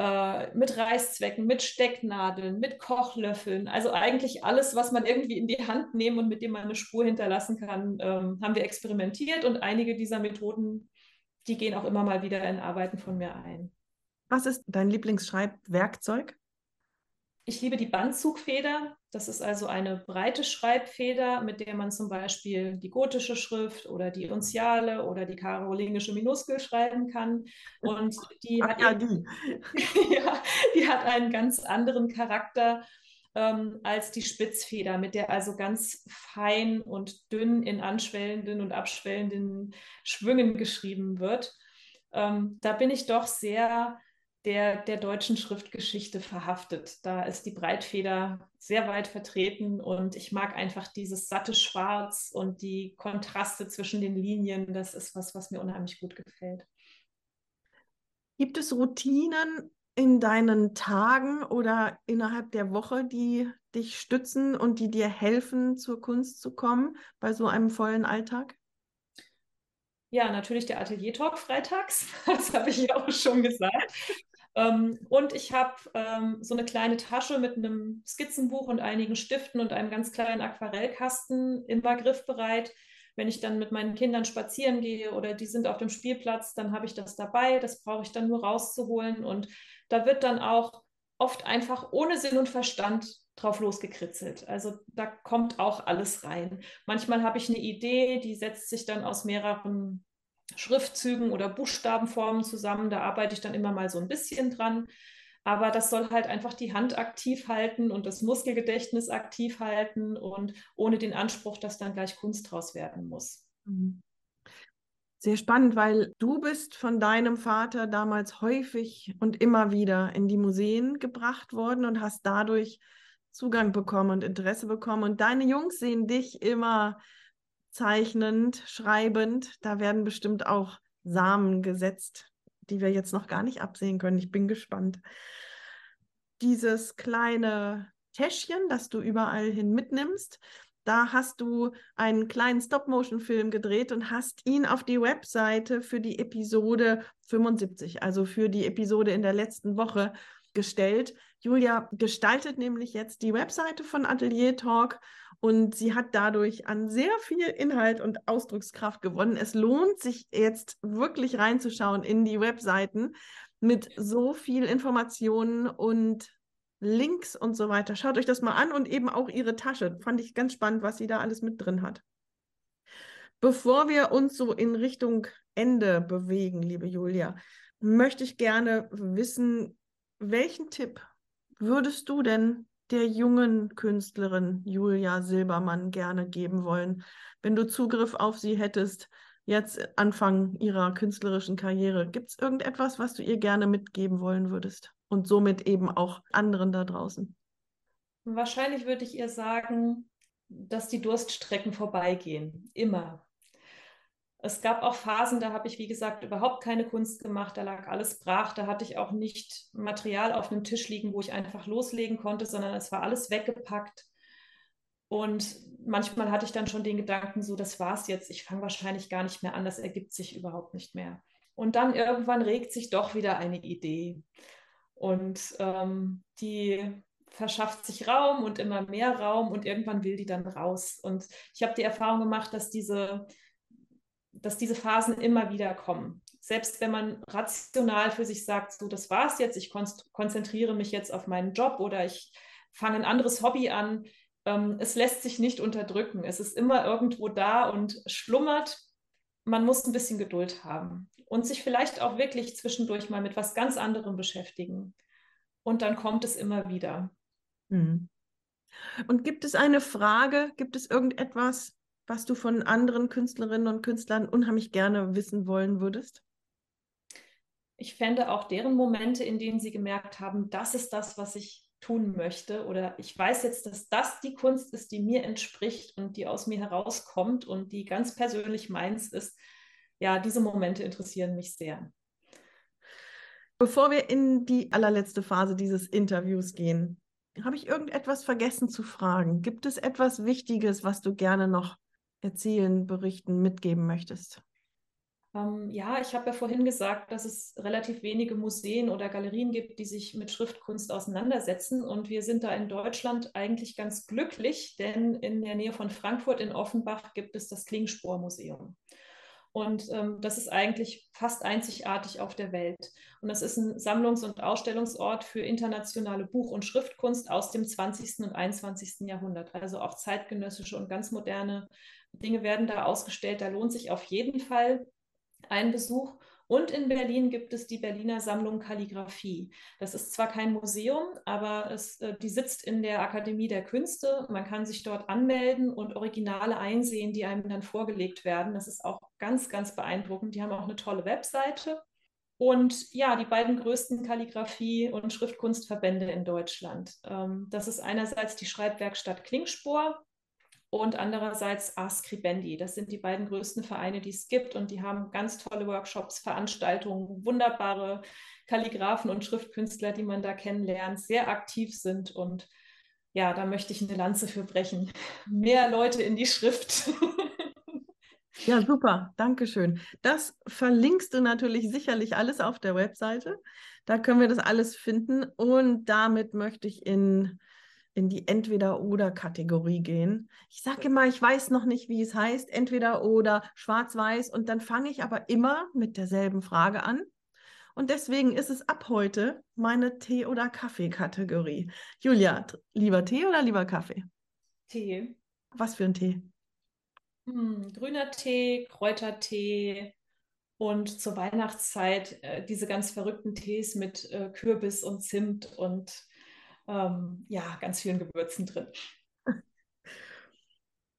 äh, mit Reißzwecken, mit Stecknadeln, mit Kochlöffeln. Also eigentlich alles, was man irgendwie in die Hand nehmen und mit dem man eine Spur hinterlassen kann, ähm, haben wir experimentiert und einige dieser Methoden, die gehen auch immer mal wieder in Arbeiten von mir ein. Was ist dein Lieblingsschreibwerkzeug? Ich liebe die Bandzugfeder. Das ist also eine breite Schreibfeder, mit der man zum Beispiel die gotische Schrift oder die Unziale oder die karolingische Minuskel schreiben kann. Und die, Ach, hat, ja, die. ja, die hat einen ganz anderen Charakter ähm, als die Spitzfeder, mit der also ganz fein und dünn in anschwellenden und abschwellenden Schwüngen geschrieben wird. Ähm, da bin ich doch sehr der, der deutschen Schriftgeschichte verhaftet. Da ist die Breitfeder sehr weit vertreten und ich mag einfach dieses satte Schwarz und die Kontraste zwischen den Linien. Das ist was, was mir unheimlich gut gefällt. Gibt es Routinen in deinen Tagen oder innerhalb der Woche, die dich stützen und die dir helfen, zur Kunst zu kommen bei so einem vollen Alltag? Ja, natürlich der Atelier-Talk freitags. Das habe ich ja auch schon gesagt. Ähm, und ich habe ähm, so eine kleine Tasche mit einem Skizzenbuch und einigen Stiften und einem ganz kleinen Aquarellkasten immer griffbereit. Wenn ich dann mit meinen Kindern spazieren gehe oder die sind auf dem Spielplatz, dann habe ich das dabei. Das brauche ich dann nur rauszuholen. Und da wird dann auch oft einfach ohne Sinn und Verstand drauf losgekritzelt. Also da kommt auch alles rein. Manchmal habe ich eine Idee, die setzt sich dann aus mehreren Schriftzügen oder Buchstabenformen zusammen. Da arbeite ich dann immer mal so ein bisschen dran. Aber das soll halt einfach die Hand aktiv halten und das Muskelgedächtnis aktiv halten und ohne den Anspruch, dass dann gleich Kunst draus werden muss. Mhm. Sehr spannend, weil du bist von deinem Vater damals häufig und immer wieder in die Museen gebracht worden und hast dadurch Zugang bekommen und Interesse bekommen. Und deine Jungs sehen dich immer zeichnend, schreibend. Da werden bestimmt auch Samen gesetzt, die wir jetzt noch gar nicht absehen können. Ich bin gespannt. Dieses kleine Täschchen, das du überall hin mitnimmst, da hast du einen kleinen Stop-Motion-Film gedreht und hast ihn auf die Webseite für die Episode 75, also für die Episode in der letzten Woche gestellt. Julia gestaltet nämlich jetzt die Webseite von Atelier Talk und sie hat dadurch an sehr viel Inhalt und Ausdruckskraft gewonnen. Es lohnt sich jetzt wirklich reinzuschauen in die Webseiten mit so viel Informationen und Links und so weiter. Schaut euch das mal an und eben auch ihre Tasche. Fand ich ganz spannend, was sie da alles mit drin hat. Bevor wir uns so in Richtung Ende bewegen, liebe Julia, möchte ich gerne wissen, welchen Tipp würdest du denn der jungen Künstlerin Julia Silbermann gerne geben wollen, wenn du Zugriff auf sie hättest, jetzt Anfang ihrer künstlerischen Karriere? Gibt es irgendetwas, was du ihr gerne mitgeben wollen würdest und somit eben auch anderen da draußen? Wahrscheinlich würde ich ihr sagen, dass die Durststrecken vorbeigehen, immer. Es gab auch Phasen, da habe ich, wie gesagt, überhaupt keine Kunst gemacht, da lag alles brach, da hatte ich auch nicht Material auf einem Tisch liegen, wo ich einfach loslegen konnte, sondern es war alles weggepackt. Und manchmal hatte ich dann schon den Gedanken, so, das war's jetzt, ich fange wahrscheinlich gar nicht mehr an, das ergibt sich überhaupt nicht mehr. Und dann irgendwann regt sich doch wieder eine Idee. Und ähm, die verschafft sich Raum und immer mehr Raum und irgendwann will die dann raus. Und ich habe die Erfahrung gemacht, dass diese dass diese Phasen immer wieder kommen. Selbst wenn man rational für sich sagt, so das war's jetzt, ich kon konzentriere mich jetzt auf meinen Job oder ich fange ein anderes Hobby an, ähm, es lässt sich nicht unterdrücken. Es ist immer irgendwo da und schlummert. Man muss ein bisschen Geduld haben und sich vielleicht auch wirklich zwischendurch mal mit was ganz anderem beschäftigen. Und dann kommt es immer wieder. Mhm. Und gibt es eine Frage, gibt es irgendetwas, was du von anderen Künstlerinnen und Künstlern unheimlich gerne wissen wollen würdest? Ich fände auch deren Momente, in denen sie gemerkt haben, das ist das, was ich tun möchte oder ich weiß jetzt, dass das die Kunst ist, die mir entspricht und die aus mir herauskommt und die ganz persönlich meins ist. Ja, diese Momente interessieren mich sehr. Bevor wir in die allerletzte Phase dieses Interviews gehen, habe ich irgendetwas vergessen zu fragen? Gibt es etwas Wichtiges, was du gerne noch erzählen, berichten, mitgeben möchtest? Ähm, ja, ich habe ja vorhin gesagt, dass es relativ wenige Museen oder Galerien gibt, die sich mit Schriftkunst auseinandersetzen. Und wir sind da in Deutschland eigentlich ganz glücklich, denn in der Nähe von Frankfurt in Offenbach gibt es das Klingspor-Museum. Und ähm, das ist eigentlich fast einzigartig auf der Welt. Und das ist ein Sammlungs- und Ausstellungsort für internationale Buch- und Schriftkunst aus dem 20. und 21. Jahrhundert. Also auch zeitgenössische und ganz moderne Dinge werden da ausgestellt. Da lohnt sich auf jeden Fall ein Besuch. Und in Berlin gibt es die Berliner Sammlung Kalligraphie. Das ist zwar kein Museum, aber es, äh, die sitzt in der Akademie der Künste. Man kann sich dort anmelden und Originale einsehen, die einem dann vorgelegt werden. Das ist auch ganz, ganz beeindruckend. Die haben auch eine tolle Webseite. Und ja, die beiden größten Kalligraphie- und Schriftkunstverbände in Deutschland. Ähm, das ist einerseits die Schreibwerkstatt Klingspor und andererseits Ascribendi. Das sind die beiden größten Vereine, die es gibt und die haben ganz tolle Workshops, Veranstaltungen, wunderbare Kalligraphen und Schriftkünstler, die man da kennenlernt, sehr aktiv sind und ja, da möchte ich eine Lanze für brechen. Mehr Leute in die Schrift. Ja, super, Dankeschön. Das verlinkst du natürlich sicherlich alles auf der Webseite. Da können wir das alles finden. Und damit möchte ich in in die Entweder-Oder-Kategorie gehen. Ich sage immer, ich weiß noch nicht, wie es heißt, entweder oder, schwarz-weiß. Und dann fange ich aber immer mit derselben Frage an. Und deswegen ist es ab heute meine Tee- oder Kaffee-Kategorie. Julia, lieber Tee oder lieber Kaffee? Tee. Was für ein Tee? Hm, grüner Tee, Kräutertee und zur Weihnachtszeit äh, diese ganz verrückten Tees mit äh, Kürbis und Zimt und ähm, ja, ganz vielen Gewürzen drin.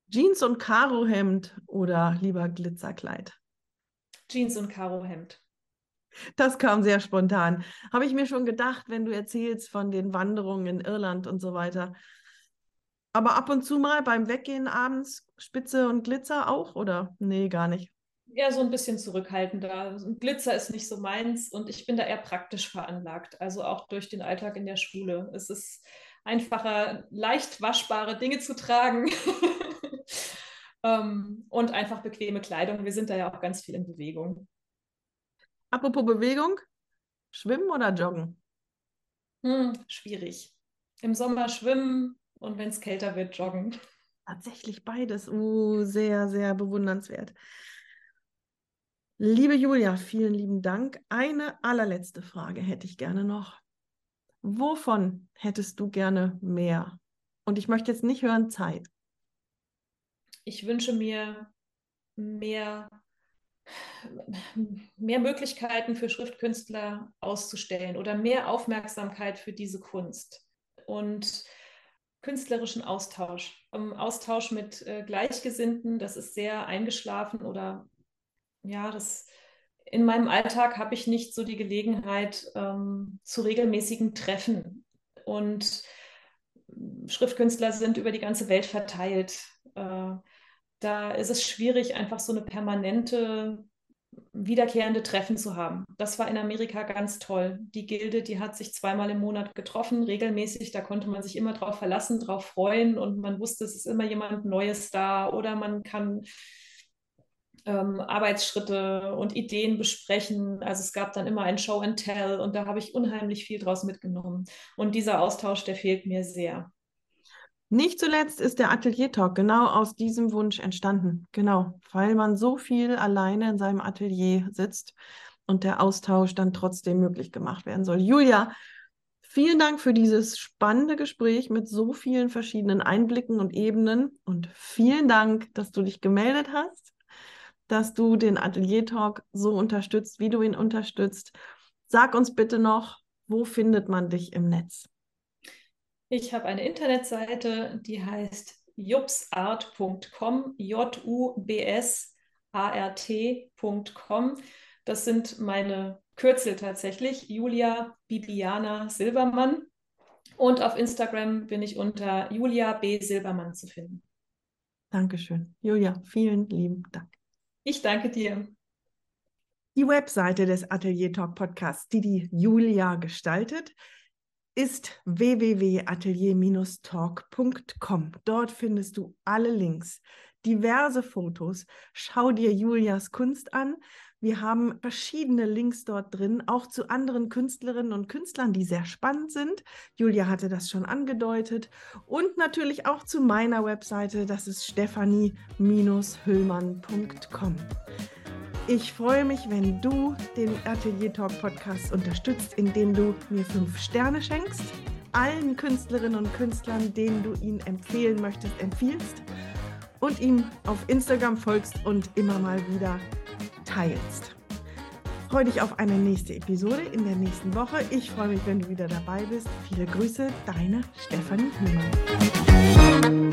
Jeans und Karohemd oder lieber Glitzerkleid? Jeans und Karohemd. Das kam sehr spontan. Habe ich mir schon gedacht, wenn du erzählst von den Wanderungen in Irland und so weiter. Aber ab und zu mal beim Weggehen abends Spitze und Glitzer auch oder? Nee, gar nicht eher so ein bisschen zurückhaltender. Glitzer ist nicht so meins und ich bin da eher praktisch veranlagt, also auch durch den Alltag in der Schule. Es ist einfacher, leicht waschbare Dinge zu tragen ähm, und einfach bequeme Kleidung. Wir sind da ja auch ganz viel in Bewegung. Apropos Bewegung, schwimmen oder joggen? Hm, schwierig. Im Sommer schwimmen und wenn es kälter wird, joggen. Tatsächlich beides. Uh, sehr, sehr bewundernswert. Liebe Julia, vielen lieben Dank. Eine allerletzte Frage hätte ich gerne noch. Wovon hättest du gerne mehr? Und ich möchte jetzt nicht hören Zeit. Ich wünsche mir mehr, mehr Möglichkeiten für Schriftkünstler auszustellen oder mehr Aufmerksamkeit für diese Kunst und künstlerischen Austausch. Austausch mit äh, Gleichgesinnten, das ist sehr eingeschlafen oder ja, das in meinem Alltag habe ich nicht so die Gelegenheit ähm, zu regelmäßigen Treffen. Und Schriftkünstler sind über die ganze Welt verteilt. Äh, da ist es schwierig, einfach so eine permanente, wiederkehrende Treffen zu haben. Das war in Amerika ganz toll. Die Gilde, die hat sich zweimal im Monat getroffen, regelmäßig. Da konnte man sich immer drauf verlassen, drauf freuen und man wusste, es ist immer jemand Neues da oder man kann ähm, Arbeitsschritte und Ideen besprechen. Also es gab dann immer ein Show and Tell und da habe ich unheimlich viel draus mitgenommen. Und dieser Austausch, der fehlt mir sehr. Nicht zuletzt ist der Atelier Talk genau aus diesem Wunsch entstanden. Genau, weil man so viel alleine in seinem Atelier sitzt und der Austausch dann trotzdem möglich gemacht werden soll. Julia, vielen Dank für dieses spannende Gespräch mit so vielen verschiedenen Einblicken und Ebenen und vielen Dank, dass du dich gemeldet hast dass du den Atelier Talk so unterstützt, wie du ihn unterstützt. Sag uns bitte noch, wo findet man dich im Netz? Ich habe eine Internetseite, die heißt jubsart.com, J-U-B-S-A-R-T.com. Das sind meine Kürzel tatsächlich, Julia Bibiana Silbermann. Und auf Instagram bin ich unter Julia B. Silbermann zu finden. Dankeschön. Julia, vielen lieben Dank. Ich danke dir. Die Webseite des Atelier Talk Podcasts, die die Julia gestaltet, ist www.atelier-talk.com. Dort findest du alle Links, diverse Fotos. Schau dir Julias Kunst an. Wir haben verschiedene Links dort drin, auch zu anderen Künstlerinnen und Künstlern, die sehr spannend sind. Julia hatte das schon angedeutet. Und natürlich auch zu meiner Webseite, das ist stephanie-hüllmann.com. Ich freue mich, wenn du den Atelier Talk Podcast unterstützt, indem du mir fünf Sterne schenkst, allen Künstlerinnen und Künstlern, denen du ihn empfehlen möchtest, empfiehlst und ihm auf Instagram folgst und immer mal wieder teilst. Freue dich auf eine nächste Episode in der nächsten Woche. Ich freue mich, wenn du wieder dabei bist. Viele Grüße, deine Stefanie Hühmann.